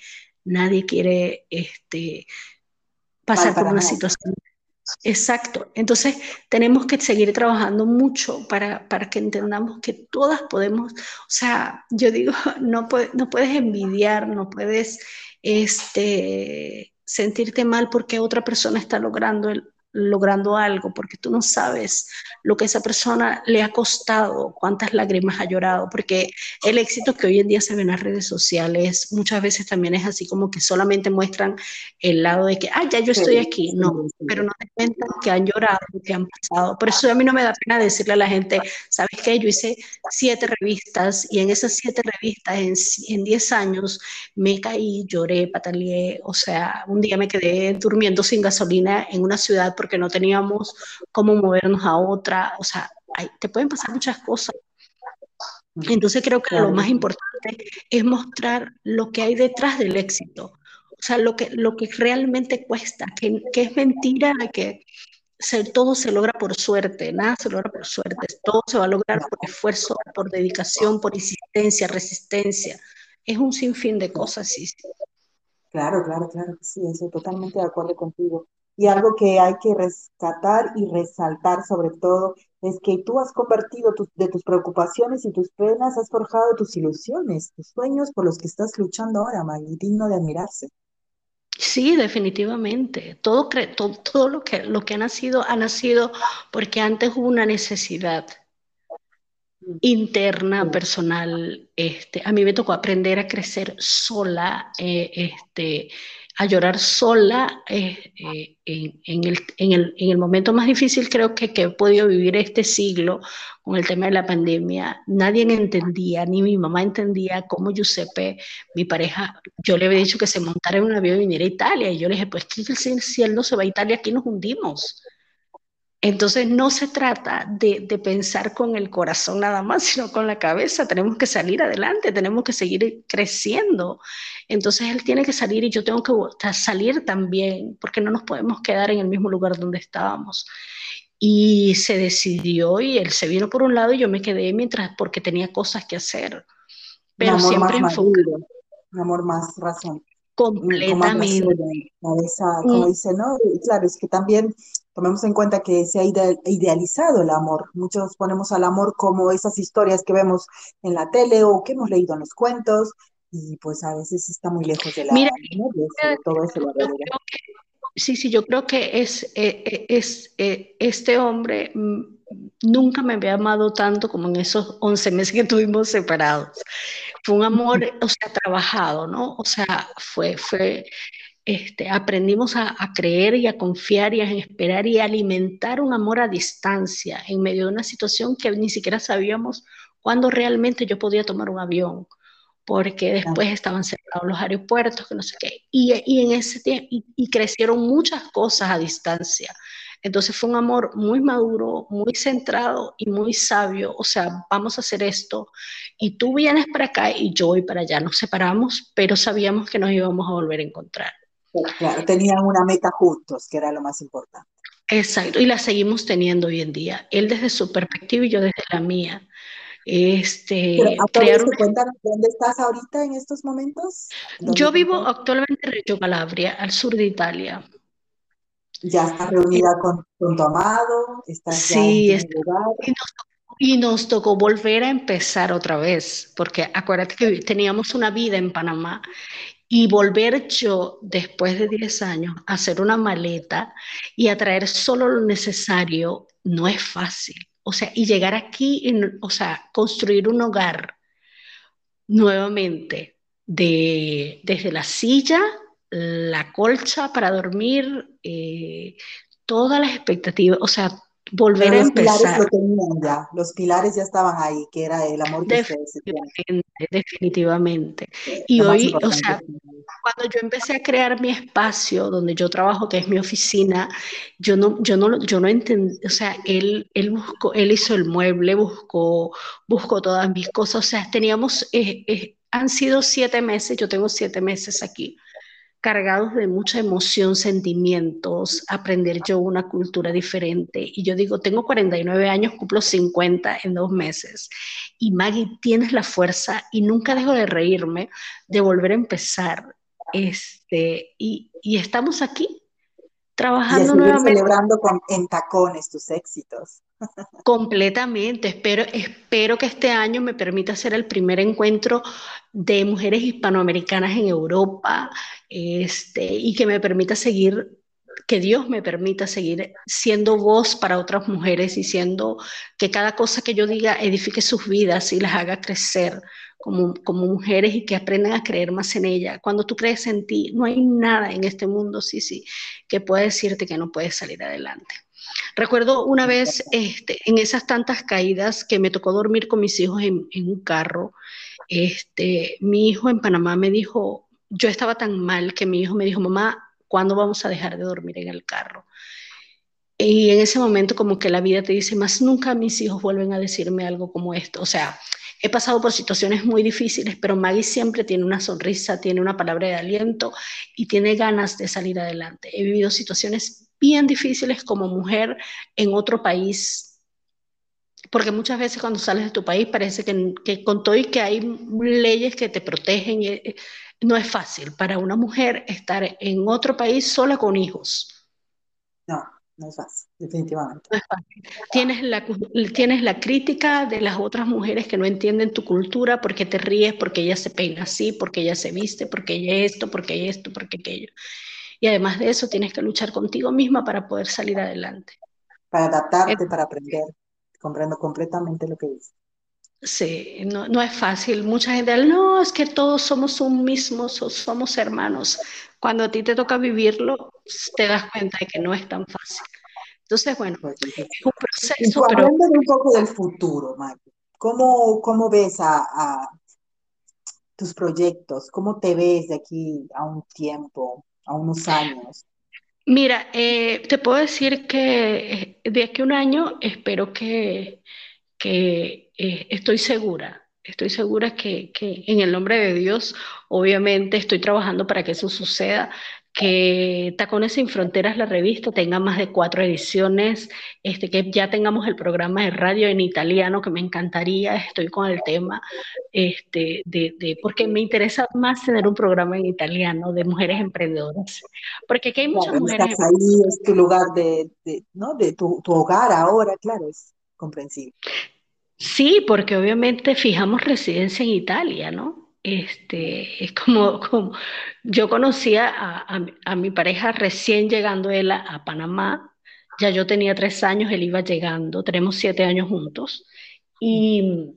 nadie quiere este, pasar por una situación. Exacto. Entonces, tenemos que seguir trabajando mucho para, para, que entendamos que todas podemos, o sea, yo digo, no, no puedes envidiar, no puedes este, sentirte mal porque otra persona está logrando el, logrando algo, porque tú no sabes lo que esa persona le ha costado, cuántas lágrimas ha llorado, porque el éxito que hoy en día se ve en las redes sociales muchas veces también es así como que solamente muestran el lado de que, ah, ya yo estoy aquí, no, pero no te cuentan que han llorado, que han pasado. Por eso a mí no me da pena decirle a la gente, ¿sabes qué? Yo hice siete revistas y en esas siete revistas, en, en diez años, me caí, lloré, pataleé, o sea, un día me quedé durmiendo sin gasolina en una ciudad porque no teníamos cómo movernos a otra, o sea, te pueden pasar muchas cosas. Entonces creo que lo más importante es mostrar lo que hay detrás del éxito, o sea, lo que, lo que realmente cuesta, que, que es mentira, que todo se logra por suerte, nada se logra por suerte, todo se va a lograr por esfuerzo, por dedicación, por insistencia, resistencia. Es un sinfín de cosas, sí. Claro, claro, claro, sí, estoy totalmente de acuerdo contigo. Y algo que hay que rescatar y resaltar sobre todo es que tú has convertido de tus preocupaciones y tus penas, has forjado tus ilusiones, tus sueños por los que estás luchando ahora, Maggie, digno de admirarse. Sí, definitivamente. Todo, todo, todo, lo, que, lo que ha nacido ha nacido porque antes hubo una necesidad mm. interna, personal. Este, a mí me tocó aprender a crecer sola, eh, este, a llorar sola eh, eh, en, el, en, el, en, el, momento más difícil creo que, que, he podido vivir este siglo con el tema de la pandemia. Nadie entendía, ni mi mamá entendía cómo Giuseppe, mi pareja, yo le había dicho que se montara en un avión y viniera a Italia. Y yo le dije, pues si él no se va a Italia, aquí nos hundimos. Entonces no se trata de, pensar con el corazón nada más, sino con la cabeza. Tenemos que salir adelante, tenemos que seguir creciendo. Entonces él tiene que salir y yo tengo que salir también, porque no nos podemos quedar en el mismo lugar donde estábamos. Y se decidió y él se vino por un lado y yo me quedé mientras, porque tenía cosas que hacer. Pero siempre enfocado. Un amor más razón. Completamente. como dice, ¿no? Claro, es que también tomemos en cuenta que se ha idealizado el amor. Muchos ponemos al amor como esas historias que vemos en la tele o que hemos leído en los cuentos y pues a veces está muy lejos de la Mira, todo eso. sí, sí, yo creo que es, eh, eh, es eh, este hombre mm, nunca me había amado tanto como en esos 11 meses que estuvimos separados. Fue un amor, o sea, trabajado, ¿no? O sea, fue, fue, este, aprendimos a, creer y a confiar y a esperar y a alimentar un amor a distancia en medio de una situación que ni siquiera sabíamos cuándo realmente yo podía tomar un avión, porque después estaban cerrados los aeropuertos, que no sé qué, y, en ese tiempo, y, crecieron muchas cosas a distancia. Entonces fue un amor muy maduro, muy centrado y muy sabio. O sea, vamos a hacer esto y tú vienes para acá y yo voy para allá. Nos separamos, pero sabíamos que nos íbamos a volver a encontrar. Claro, tenían una meta juntos, que era lo más importante. Exacto, y la seguimos teniendo hoy en día. Él desde su perspectiva y yo desde la mía. Este, Pero, ¿dónde estás ahorita en estos momentos? Yo vivo actualmente en Reggio Calabria, al sur de Italia. ¿Ya estás reunida con, tu amado? ¿Estás sí, ya y nos tocó volver a empezar otra vez, porque acuérdate que teníamos una vida en Panamá y volver yo, después de 10 años, a hacer una maleta y a traer solo lo necesario, no es fácil. O sea, y llegar aquí, o sea, construir un hogar nuevamente, de, desde la silla, la colcha para dormir, eh, todas las expectativas, o sea, volver a empezar. Pilares lo tenían ya, los pilares ya estaban ahí, que era el amor que definitivamente, Definitivamente. Y hoy, o sea, cuando yo empecé a crear mi espacio donde yo trabajo, que es mi oficina, yo no, yo no, yo no entendí, o sea, él, él buscó, él hizo el mueble, buscó, buscó todas mis cosas, o sea, teníamos, eh, eh, han sido siete meses, yo tengo siete meses aquí cargados de mucha emoción, sentimientos, aprender yo una cultura diferente. Y yo digo, tengo 49 años, cumplo 50 en dos meses. Y Maggie, tienes la fuerza y nunca dejo de reírme, de volver a empezar. Este, y, y estamos aquí, trabajando nuevamente. celebrando con, en tacones tus éxitos. Completamente. Espero, espero que este año me permita ser el primer encuentro de mujeres hispanoamericanas en Europa este, y que me permita seguir, que Dios me permita seguir siendo voz para otras mujeres y siendo que cada cosa que yo diga edifique sus vidas y las haga crecer como, como mujeres y que aprendan a creer más en ella. Cuando tú crees en ti, no hay nada en este mundo, sí, sí, que pueda decirte que no puedes salir adelante. Recuerdo una vez este, en esas tantas caídas que me tocó dormir con mis hijos en, un carro. Este, mi hijo en Panamá me dijo, yo estaba tan mal que mi hijo me dijo, mamá, ¿cuándo vamos a dejar de dormir en el carro? Y en ese momento como que la vida te dice, más nunca mis hijos vuelven a decirme algo como esto. O sea, he pasado por situaciones muy difíciles, pero Maggie siempre tiene una sonrisa, tiene una palabra de aliento y tiene ganas de salir adelante. He vivido situaciones bien difíciles como mujer en otro país, porque muchas veces cuando sales de tu país parece que, que con todo y que hay leyes que te protegen, eh, no es fácil para una mujer estar en otro país sola con hijos. No, no es fácil, definitivamente. No es fácil. Tienes la, tienes la crítica de las otras mujeres que no entienden tu cultura porque te ríes, porque ella se peina así, porque ella se viste, porque ella esto, porque ella esto, porque aquello. Y además de eso, tienes que luchar contigo misma para poder salir adelante. Para adaptarte, para aprender. Comprendo completamente lo que dices. Sí, no, es fácil. Mucha gente, no, es que todos somos un mismo, somos hermanos. cuando a ti te toca vivirlo, te das cuenta de que no es tan fácil. Entonces, bueno, pues, es un proceso. pero... un poco del futuro, Maggie. ¿Cómo, cómo ves a, tus proyectos? ¿Cómo te ves de aquí a un tiempo, a unos años? Mira, eh, te puedo decir que de aquí a un año espero que, que eh, estoy segura Estoy segura que, que, en el nombre de Dios, obviamente estoy trabajando para que eso suceda, que Tacones sin Fronteras, la revista, tenga más de cuatro ediciones, este, que ya tengamos el programa de radio en italiano, que me encantaría, estoy con el tema, este, de, de, porque me interesa más tener un programa en italiano de mujeres emprendedoras, porque aquí hay muchas mujeres. Estás ahí, es tu lugar de, de ¿no? de tu, tu hogar ahora, claro, es comprensible. Sí, porque obviamente fijamos residencia en Italia, ¿no? Este, es como, como yo conocía a, mi pareja recién llegando él a, Panamá, ya yo tenía tres años, él iba llegando, tenemos siete años juntos, y,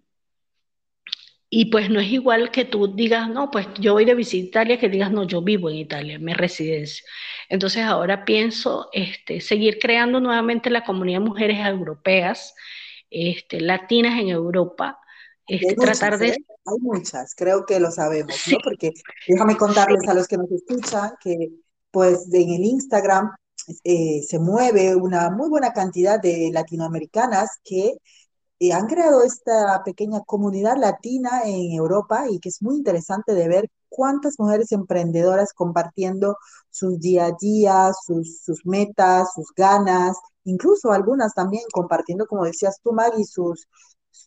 y pues no es igual que tú digas, no, pues yo voy de visita a Italia, que digas, no, yo vivo en Italia, mi residencia. Entonces ahora pienso este, seguir creando nuevamente la comunidad de mujeres europeas, este, latinas en Europa. Este, tratar de... Hay muchas, creo que lo sabemos, ¿no? Porque déjame contarles a los que nos escuchan que pues en el Instagram eh, se mueve una muy buena cantidad de latinoamericanas que eh, han creado esta pequeña comunidad latina en Europa y que es muy interesante de ver cuántas mujeres emprendedoras compartiendo sus día a día, sus, sus metas, sus ganas, incluso algunas también compartiendo, como decías tú, Maggie, sus,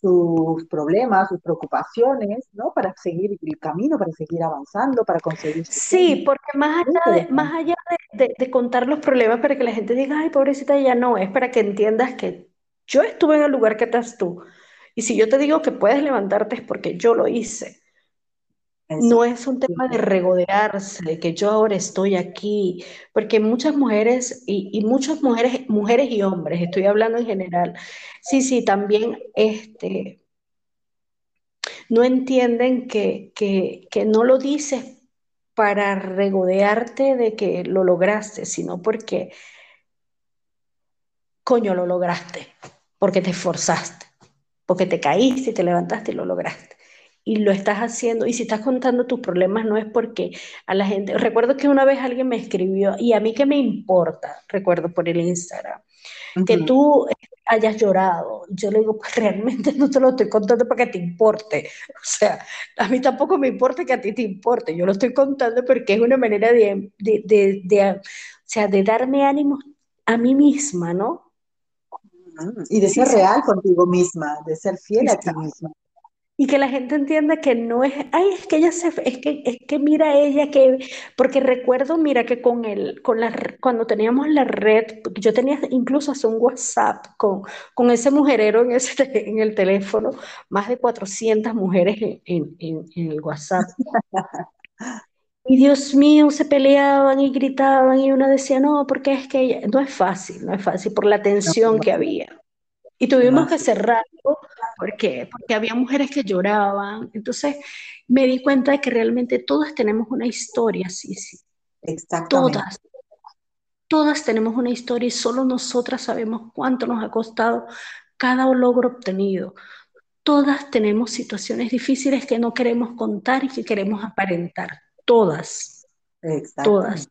sus problemas, sus preocupaciones, ¿no? Para seguir el camino, para seguir avanzando, para conseguir. Sí, porque más allá, de, más allá de, de, contar los problemas para que la gente diga, ay, pobrecita, ya no, es para que entiendas que yo estuve en el lugar que estás tú. Y si yo te digo que puedes levantarte es porque yo lo hice. No es un tema de regodearse, de que yo ahora estoy aquí, porque muchas mujeres y, muchas mujeres, mujeres y hombres, estoy hablando en general, sí, sí, también este, no entienden que, que no lo dices para regodearte de que lo lograste, sino porque, coño, lo lograste, porque te esforzaste, porque te caíste y te levantaste y lo lograste y lo estás haciendo, y si estás contando tus problemas no es porque a la gente, recuerdo que una vez alguien me escribió, y a mí que me importa, recuerdo por el Instagram, que tú hayas llorado, yo le digo, pues realmente no te lo estoy contando para que te importe, o sea, a mí tampoco me importa que a ti te importe, yo lo estoy contando porque es una manera de, de, de, o sea, de darme ánimo a mí misma, ¿no? Y de ser real contigo misma, de ser fiel a ti misma y que la gente entienda que no es, ay, es que ella se, es que, es que mira ella que, porque recuerdo, mira que con el, con la, cuando teníamos la red, yo tenía incluso hasta un WhatsApp con, con ese mujerero en, ese, en el teléfono, más de 400 mujeres en, en, en el WhatsApp. Y Dios mío, se peleaban y gritaban y uno decía, no, porque es que ella, no es fácil, no es fácil por la tensión que había. Y tuvimos que cerrarlo porque, porque había mujeres que lloraban. Entonces me di cuenta de que realmente todas tenemos una historia, sí, sí. Exactamente. Todas. Todas tenemos una historia y solo nosotras sabemos cuánto nos ha costado cada logro obtenido. Todas tenemos situaciones difíciles que no queremos contar y que queremos aparentar. Todas. Todas.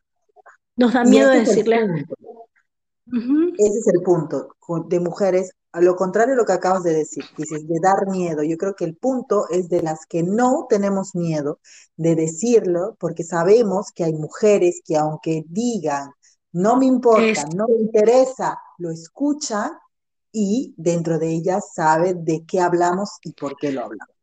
Nos da miedo decirle. Ese es el punto de mujeres a lo contrario de lo que acabas de decir, dices, de dar miedo. Yo creo que el punto es de las que no tenemos miedo de decirlo, porque sabemos que hay mujeres que aunque digan, no me importa, no me interesa, lo escuchan y dentro de ellas saben de qué hablamos y por qué lo hablamos.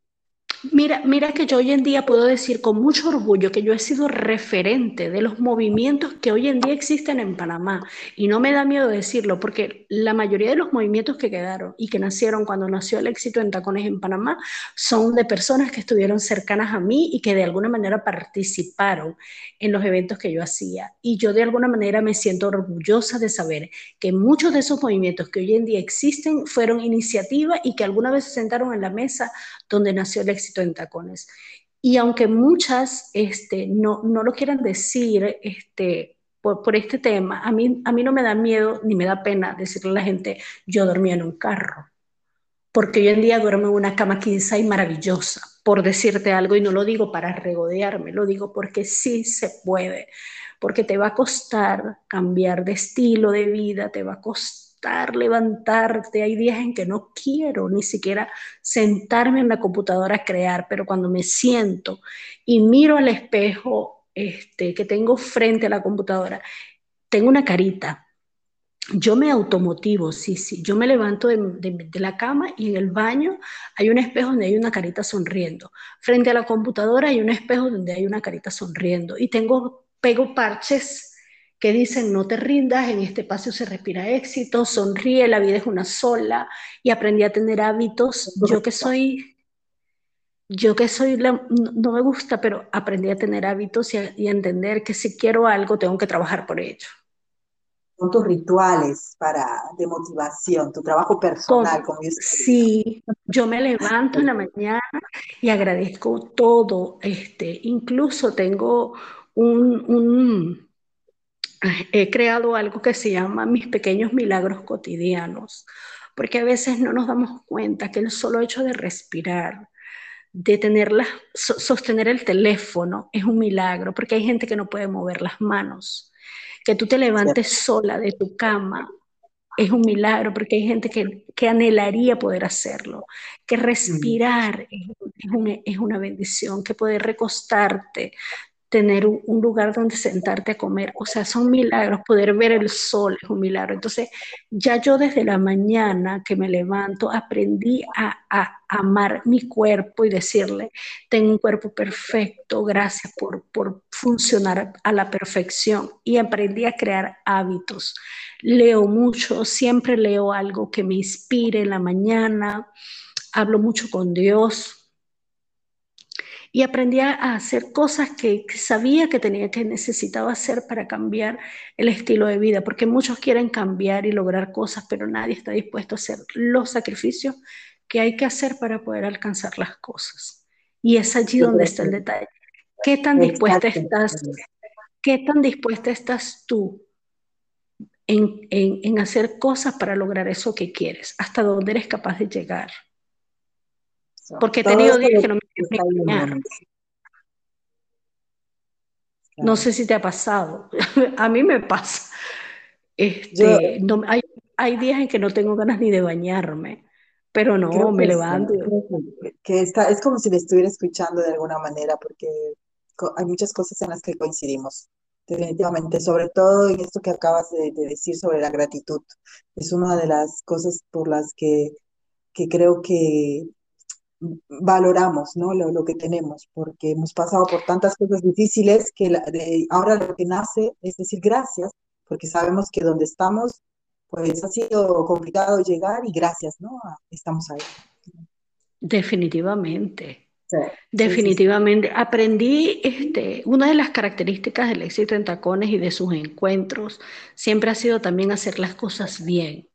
Mira, mira que yo hoy en día puedo decir con mucho orgullo que yo he sido referente de los movimientos que hoy en día existen en Panamá. Y no me da miedo decirlo, porque la mayoría de los movimientos que quedaron y que nacieron cuando nació el éxito en Tacones en Panamá son de personas que estuvieron cercanas a mí y que de alguna manera participaron en los eventos que yo hacía. Y yo de alguna manera me siento orgullosa de saber que muchos de esos movimientos que hoy en día existen fueron iniciativas y que alguna vez se sentaron en la mesa donde nació el éxito en tacones. Y aunque muchas este, no, no lo quieran decir este, por, por, este tema, a mí, a mí no me da miedo ni me da pena decirle a la gente, yo dormía en un carro. Porque hoy en día duermo en una cama quinza y maravillosa, por decirte algo, y no lo digo para regodearme, lo digo porque sí se puede, porque te va a costar cambiar de estilo de vida, te va a costar levantarte. Hay días en que no quiero ni siquiera sentarme en la computadora a crear, pero cuando me siento y miro al espejo este, que tengo frente a la computadora, tengo una carita. Yo me automotivo, sí, sí. Yo me levanto de, de, la cama y en el baño hay un espejo donde hay una carita sonriendo. Frente a la computadora hay un espejo donde hay una carita sonriendo. Y tengo, pego parches que dicen no te rindas, en este espacio se respira éxito, sonríe, la vida es una sola y aprendí a tener hábitos. Yo que soy, yo que soy, no me gusta, pero aprendí a tener hábitos y a, y a entender que si quiero algo tengo que trabajar por ello son tus rituales para, de motivación, tu trabajo personal. Como sí, yo me levanto en la mañana y agradezco todo. Este, incluso tengo un, un, he creado algo que se llama mis pequeños milagros cotidianos, porque a veces no nos damos cuenta que el solo hecho de respirar, de tenerla, sostener el teléfono es un milagro, porque hay gente que no puede mover las manos. Que tú te levantes sola de tu cama es un milagro, porque hay gente que, que anhelaría poder hacerlo. Que respirar es, es, es, una bendición, que poder recostarte, tener un, lugar donde sentarte a comer. O sea, son milagros. Poder ver el sol es un milagro. Entonces, ya yo desde la mañana que me levanto aprendí a, a amar mi cuerpo y decirle, tengo un cuerpo perfecto, gracias por, por funcionar a la perfección. Y aprendí a crear hábitos. Leo mucho, siempre leo algo que me inspire en la mañana. Hablo mucho con Dios, y aprendí a hacer cosas que, sabía que tenía que necesitaba hacer para cambiar el estilo de vida, porque muchos quieren cambiar y lograr cosas, pero nadie está dispuesto a hacer los sacrificios que hay que hacer para poder alcanzar las cosas. Y es allí donde está el detalle. ¿Qué tan dispuesta estás? ¿Qué tan dispuesta estás tú en, en, en hacer cosas para lograr eso que quieres? ¿Hasta dónde eres capaz de llegar? Porque he tenido días que no me No sé si te ha pasado. a mí me pasa. Este, no, hay, hay, días en que no tengo ganas ni de bañarme, pero no, me levanto. Que está, es como si le estuviera escuchando de alguna manera, porque hay muchas cosas en las que coincidimos, definitivamente, sobre todo en esto que acabas de, de decir sobre la gratitud. Es una de las cosas por las que, que creo que valoramos ¿no? lo, lo, que tenemos, porque hemos pasado por tantas cosas difíciles que ahora lo que nace es decir gracias, porque sabemos que donde estamos, pues ha sido complicado llegar y gracias, ¿no? Estamos ahí. Definitivamente. Sí, Definitivamente. Sí, sí. Aprendí, este, una de las características del éxito en tacones y de sus encuentros siempre ha sido también hacer las cosas bien.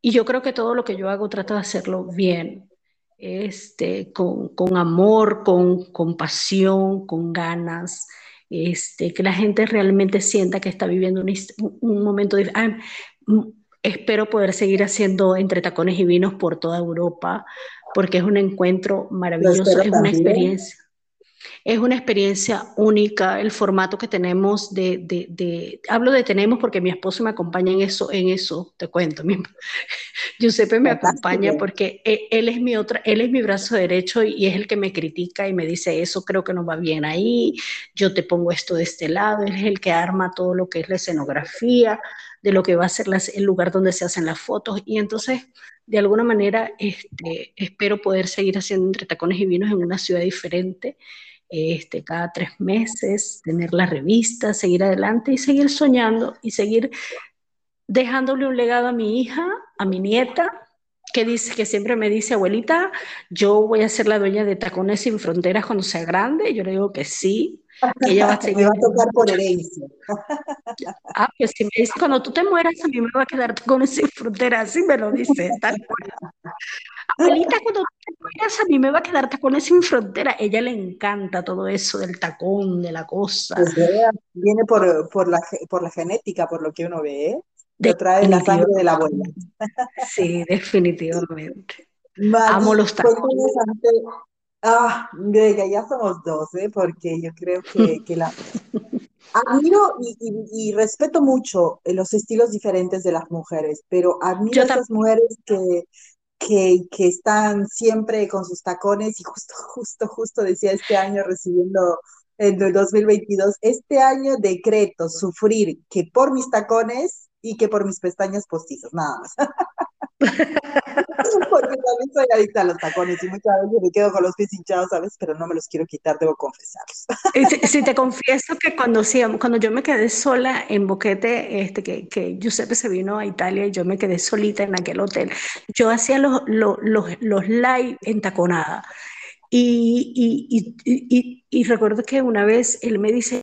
Y yo creo que todo lo que yo hago trato de hacerlo bien este, con, con amor, con compasión, con ganas, este, que la gente realmente sienta que está viviendo un, un momento de... Ah, espero poder seguir haciendo entre tacones y vinos por toda Europa, porque es un encuentro maravilloso, es una experiencia. Es una experiencia única el formato que tenemos de, de, de, hablo de tenemos porque mi esposo me acompaña en eso, en eso te cuento. Mi, Giuseppe me acompaña porque él, él, es mi otra, él es mi brazo derecho y es el que me critica y me dice eso creo que no va bien ahí, yo te pongo esto de este lado, él es el que arma todo lo que es la escenografía, de lo que va a ser las, el lugar donde se hacen las fotos y entonces de alguna manera este, espero poder seguir haciendo entre tacones y vinos en una ciudad diferente este, cada tres meses, tener la revista, seguir adelante y seguir soñando y seguir dejándole un legado a mi hija, a mi nieta, que dice que siempre me dice, abuelita, yo voy a ser la dueña de Tacones sin Fronteras cuando sea grande. Yo le digo que sí, Ella va a me va a tocar por herencia. Ah, pues si me dice, cuando tú te mueras, a mí me va a quedar con sin frontera, así me lo dice, tal cual. Abuelita, cuando tú te mueras, a mí me va a quedar tacones sin frontera. Ella le encanta todo eso del tacón, de la cosa. Pues viene por, por, la, por la genética, por lo que uno ve, ¿eh? Lo trae la sangre de la abuela. Sí, definitivamente. Amo los tacones. Ah, Grega, ya somos dos, ¿eh? Porque yo creo que, que la... Admiro y, y, respeto mucho los estilos diferentes de las mujeres, pero admiro a esas mujeres que, que, que, están siempre con sus tacones y justo, justo, justo decía este año recibiendo en el 2022, este año decreto sufrir que por mis tacones y que por mis pestañas postizas, nada más. Porque también soy adicta a los tacones y muchas veces me quedo con los pies hinchados, ¿sabes? Pero no me los quiero quitar, debo confesarlos. Si, te confieso que cuando, cuando yo me quedé sola en Boquete, este, que, que Giuseppe se vino a Italia y yo me quedé solita en aquel hotel, yo hacía los, los, los, los live en taconada. Y, y, y, y, recuerdo que una vez él me dice,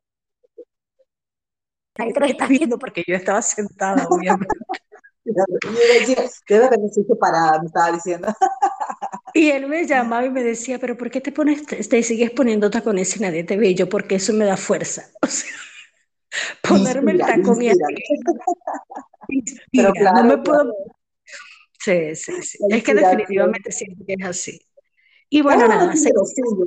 nadie te lo está viendo porque yo estaba sentada, obviamente. Debe haber parada, me estaba diciendo. Y él me llamaba y me decía, pero ¿por qué te pones, te sigues poniendo tacones y nadie te ve? yo, porque eso me da fuerza. O sea, ponerme el tacón y pero claro, no me puedo... Sí, sí, sí. Es que definitivamente siento que es así. Y bueno, nada. Se...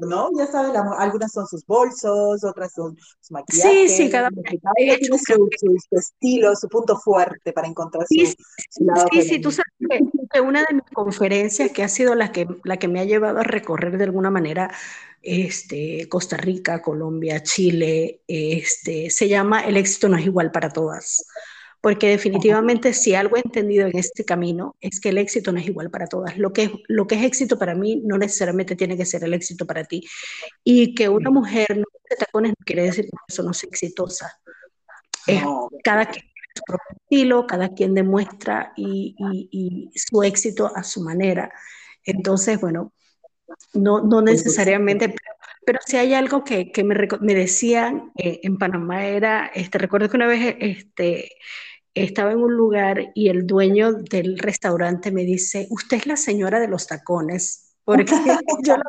¿no? Ya sabes, algunas son sus bolsos, otras son sus maquillajes. Sí, sí, cada uno tiene su, estilo, su punto fuerte para encontrar su, sí, lado. Sí, sí, tú sabes que, una de mis conferencias que ha sido la que, la que me ha llevado a recorrer de alguna manera este, Costa Rica, Colombia, Chile, este, se llama El éxito no es igual para todas porque definitivamente si algo he entendido en este camino es que el éxito no es igual para todas. Lo que es, lo que es éxito para mí no necesariamente tiene que ser el éxito para ti. Y que una mujer no se tacones no quiere decir que eso no es exitosa. cada quien tiene su propio estilo, cada quien demuestra y, y, su éxito a su manera. Entonces, bueno, no, no necesariamente, pero, si hay algo que, que me, me, decían eh, en Panamá era, este, recuerdo que una vez este, estaba en un lugar y el dueño del restaurante me dice, usted es la señora de los tacones, porque yo la...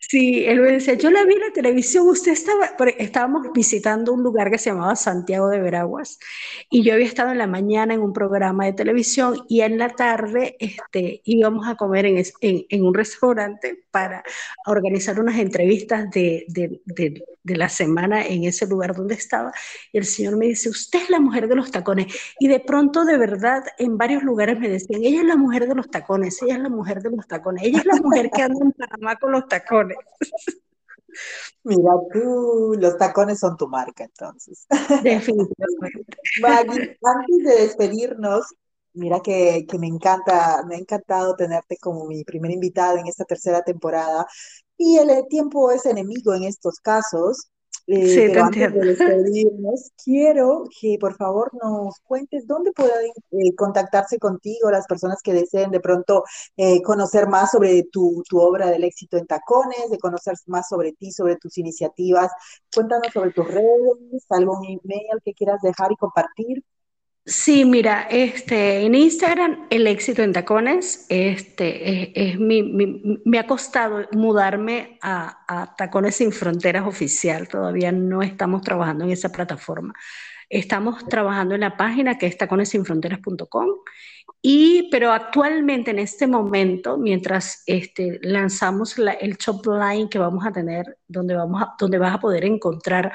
Sí, él me decía, yo la vi en la televisión, usted estaba, estábamos visitando un lugar que se llamaba Santiago de Veraguas y yo había estado en la mañana en un programa de televisión y en la tarde este, íbamos a comer en, en, un restaurante para organizar unas entrevistas de, de, de, de, la semana en ese lugar donde estaba y el señor me dice, usted es la mujer de los tacones y de pronto de verdad en varios lugares me decían, ella es la mujer de los tacones, ella es la mujer de los tacones, ella es la mujer que anda en Panamá con los tacones. Mira, tú, los tacones son tu marca, entonces. Definitivamente. antes de despedirnos, mira que, que, me encanta, me ha encantado tenerte como mi primera invitada en esta tercera temporada. Y el tiempo es enemigo en estos casos. Eh, sí, pero antes de despedirnos, quiero que por favor nos cuentes dónde pueden eh, contactarse contigo las personas que deseen de pronto eh, conocer más sobre tu, tu, obra del éxito en tacones, de conocer más sobre ti, sobre tus iniciativas. Cuéntanos sobre tus redes, algún email que quieras dejar y compartir. Sí, mira, este, en Instagram el éxito en tacones, este, es, mi, me ha costado mudarme a, a, Tacones sin Fronteras oficial, todavía no estamos trabajando en esa plataforma. Estamos trabajando en la página que es taconesinfronteras.com, y, pero actualmente en este momento, mientras este, lanzamos la, el shop line que vamos a tener, donde, vamos a, donde vas a poder encontrar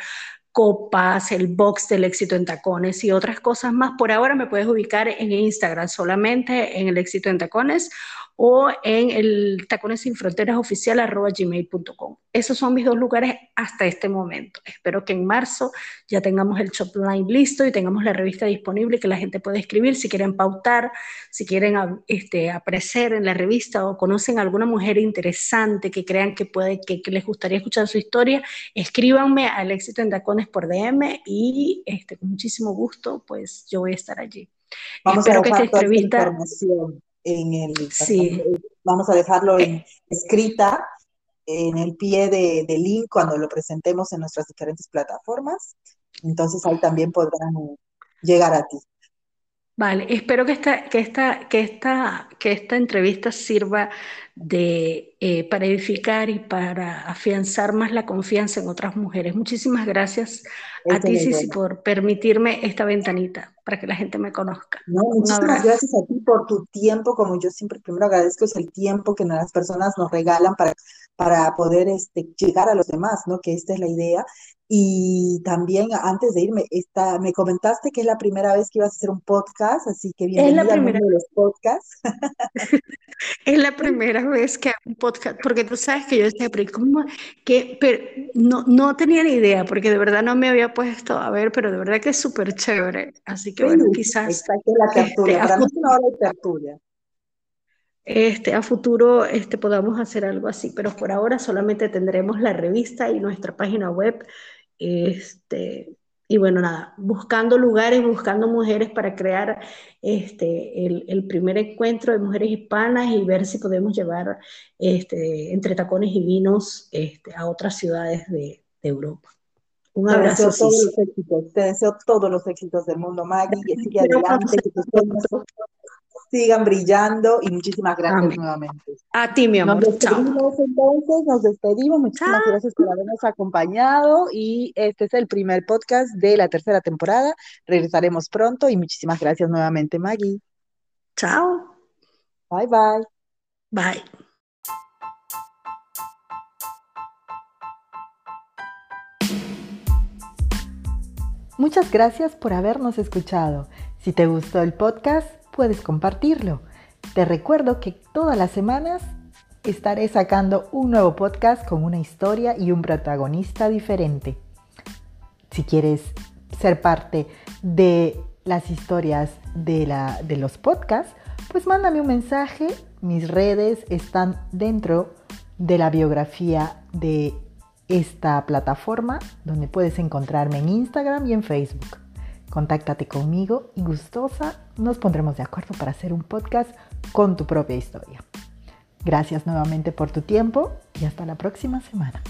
copas, el box del éxito en tacones y otras cosas más. Por ahora me puedes ubicar en Instagram solamente en el éxito en tacones o en el tacones sin fronteras oficial arroba gmail.com. Esos son mis dos lugares hasta este momento. Espero que en marzo ya tengamos el shop line listo y tengamos la revista disponible que la gente puede escribir si quieren pautar, si quieren este, aparecer en la revista o conocen a alguna mujer interesante que crean que, puede, que, les gustaría escuchar su historia, escríbanme al éxito en tacones por DM y este, con muchísimo gusto pues yo voy a estar allí. Vamos Espero a que esta entrevista en el sí. vamos a dejarlo en escrita en el pie de, de link cuando lo presentemos en nuestras diferentes plataformas. Entonces ahí también podrán llegar a ti. Vale, espero que esta, que esta, que esta, que esta entrevista sirva de, eh, para edificar y para afianzar más la confianza en otras mujeres. Muchísimas gracias a ti, Cici, por permitirme esta ventanita para que la gente me conozca. muchísimas gracias a ti por tu tiempo, como yo siempre primero agradezco es el tiempo que las personas nos regalan para, para poder este, llegar a los demás, ¿no? Que esta es la idea. Y también antes de irme, esta, me comentaste que es la primera vez que ibas a hacer un podcast, así que bienvenida es la primera... de los podcasts. es la primera vez que hago un podcast, porque tú sabes que yo decía, pero ¿cómo? Que, pero no, no tenía ni idea, porque de verdad no me había puesto a ver, pero de verdad que es súper chévere. Así que bueno, quizás... Exacto, la tertulia, este, para mí es una hora de tertulia este, a futuro este, podamos hacer algo así, pero por ahora solamente tendremos la revista y nuestra página web este, y bueno, nada, buscando lugares, buscando mujeres para crear este, el, el, primer encuentro de mujeres hispanas y ver si podemos llevar este, entre tacones y vinos este, a otras ciudades de, de Europa. Un abrazo. Te deseo todos los éxitos, te deseo todos los éxitos del mundo, Maggie, que sigue adelante, que tus sueños sigan brillando y muchísimas gracias nuevamente. A ti, mi amor. Nos despedimos entonces, nos despedimos. Muchísimas gracias por habernos acompañado y este es el primer podcast de la tercera temporada. Regresaremos pronto y muchísimas gracias nuevamente, Maggie. Chao. Bye, bye. Bye. Muchas gracias por habernos escuchado. Si te gustó el podcast, puedes compartirlo. Te recuerdo que todas las semanas estaré sacando un nuevo podcast con una historia y un protagonista diferente. Si quieres ser parte de las historias de, los podcasts, pues mándame un mensaje. Mis redes están dentro de la biografía de esta plataforma donde puedes encontrarme en Instagram y en Facebook. Contáctate conmigo y gustosa nos pondremos de acuerdo para hacer un podcast con tu propia historia. Gracias nuevamente por tu tiempo y hasta la próxima semana.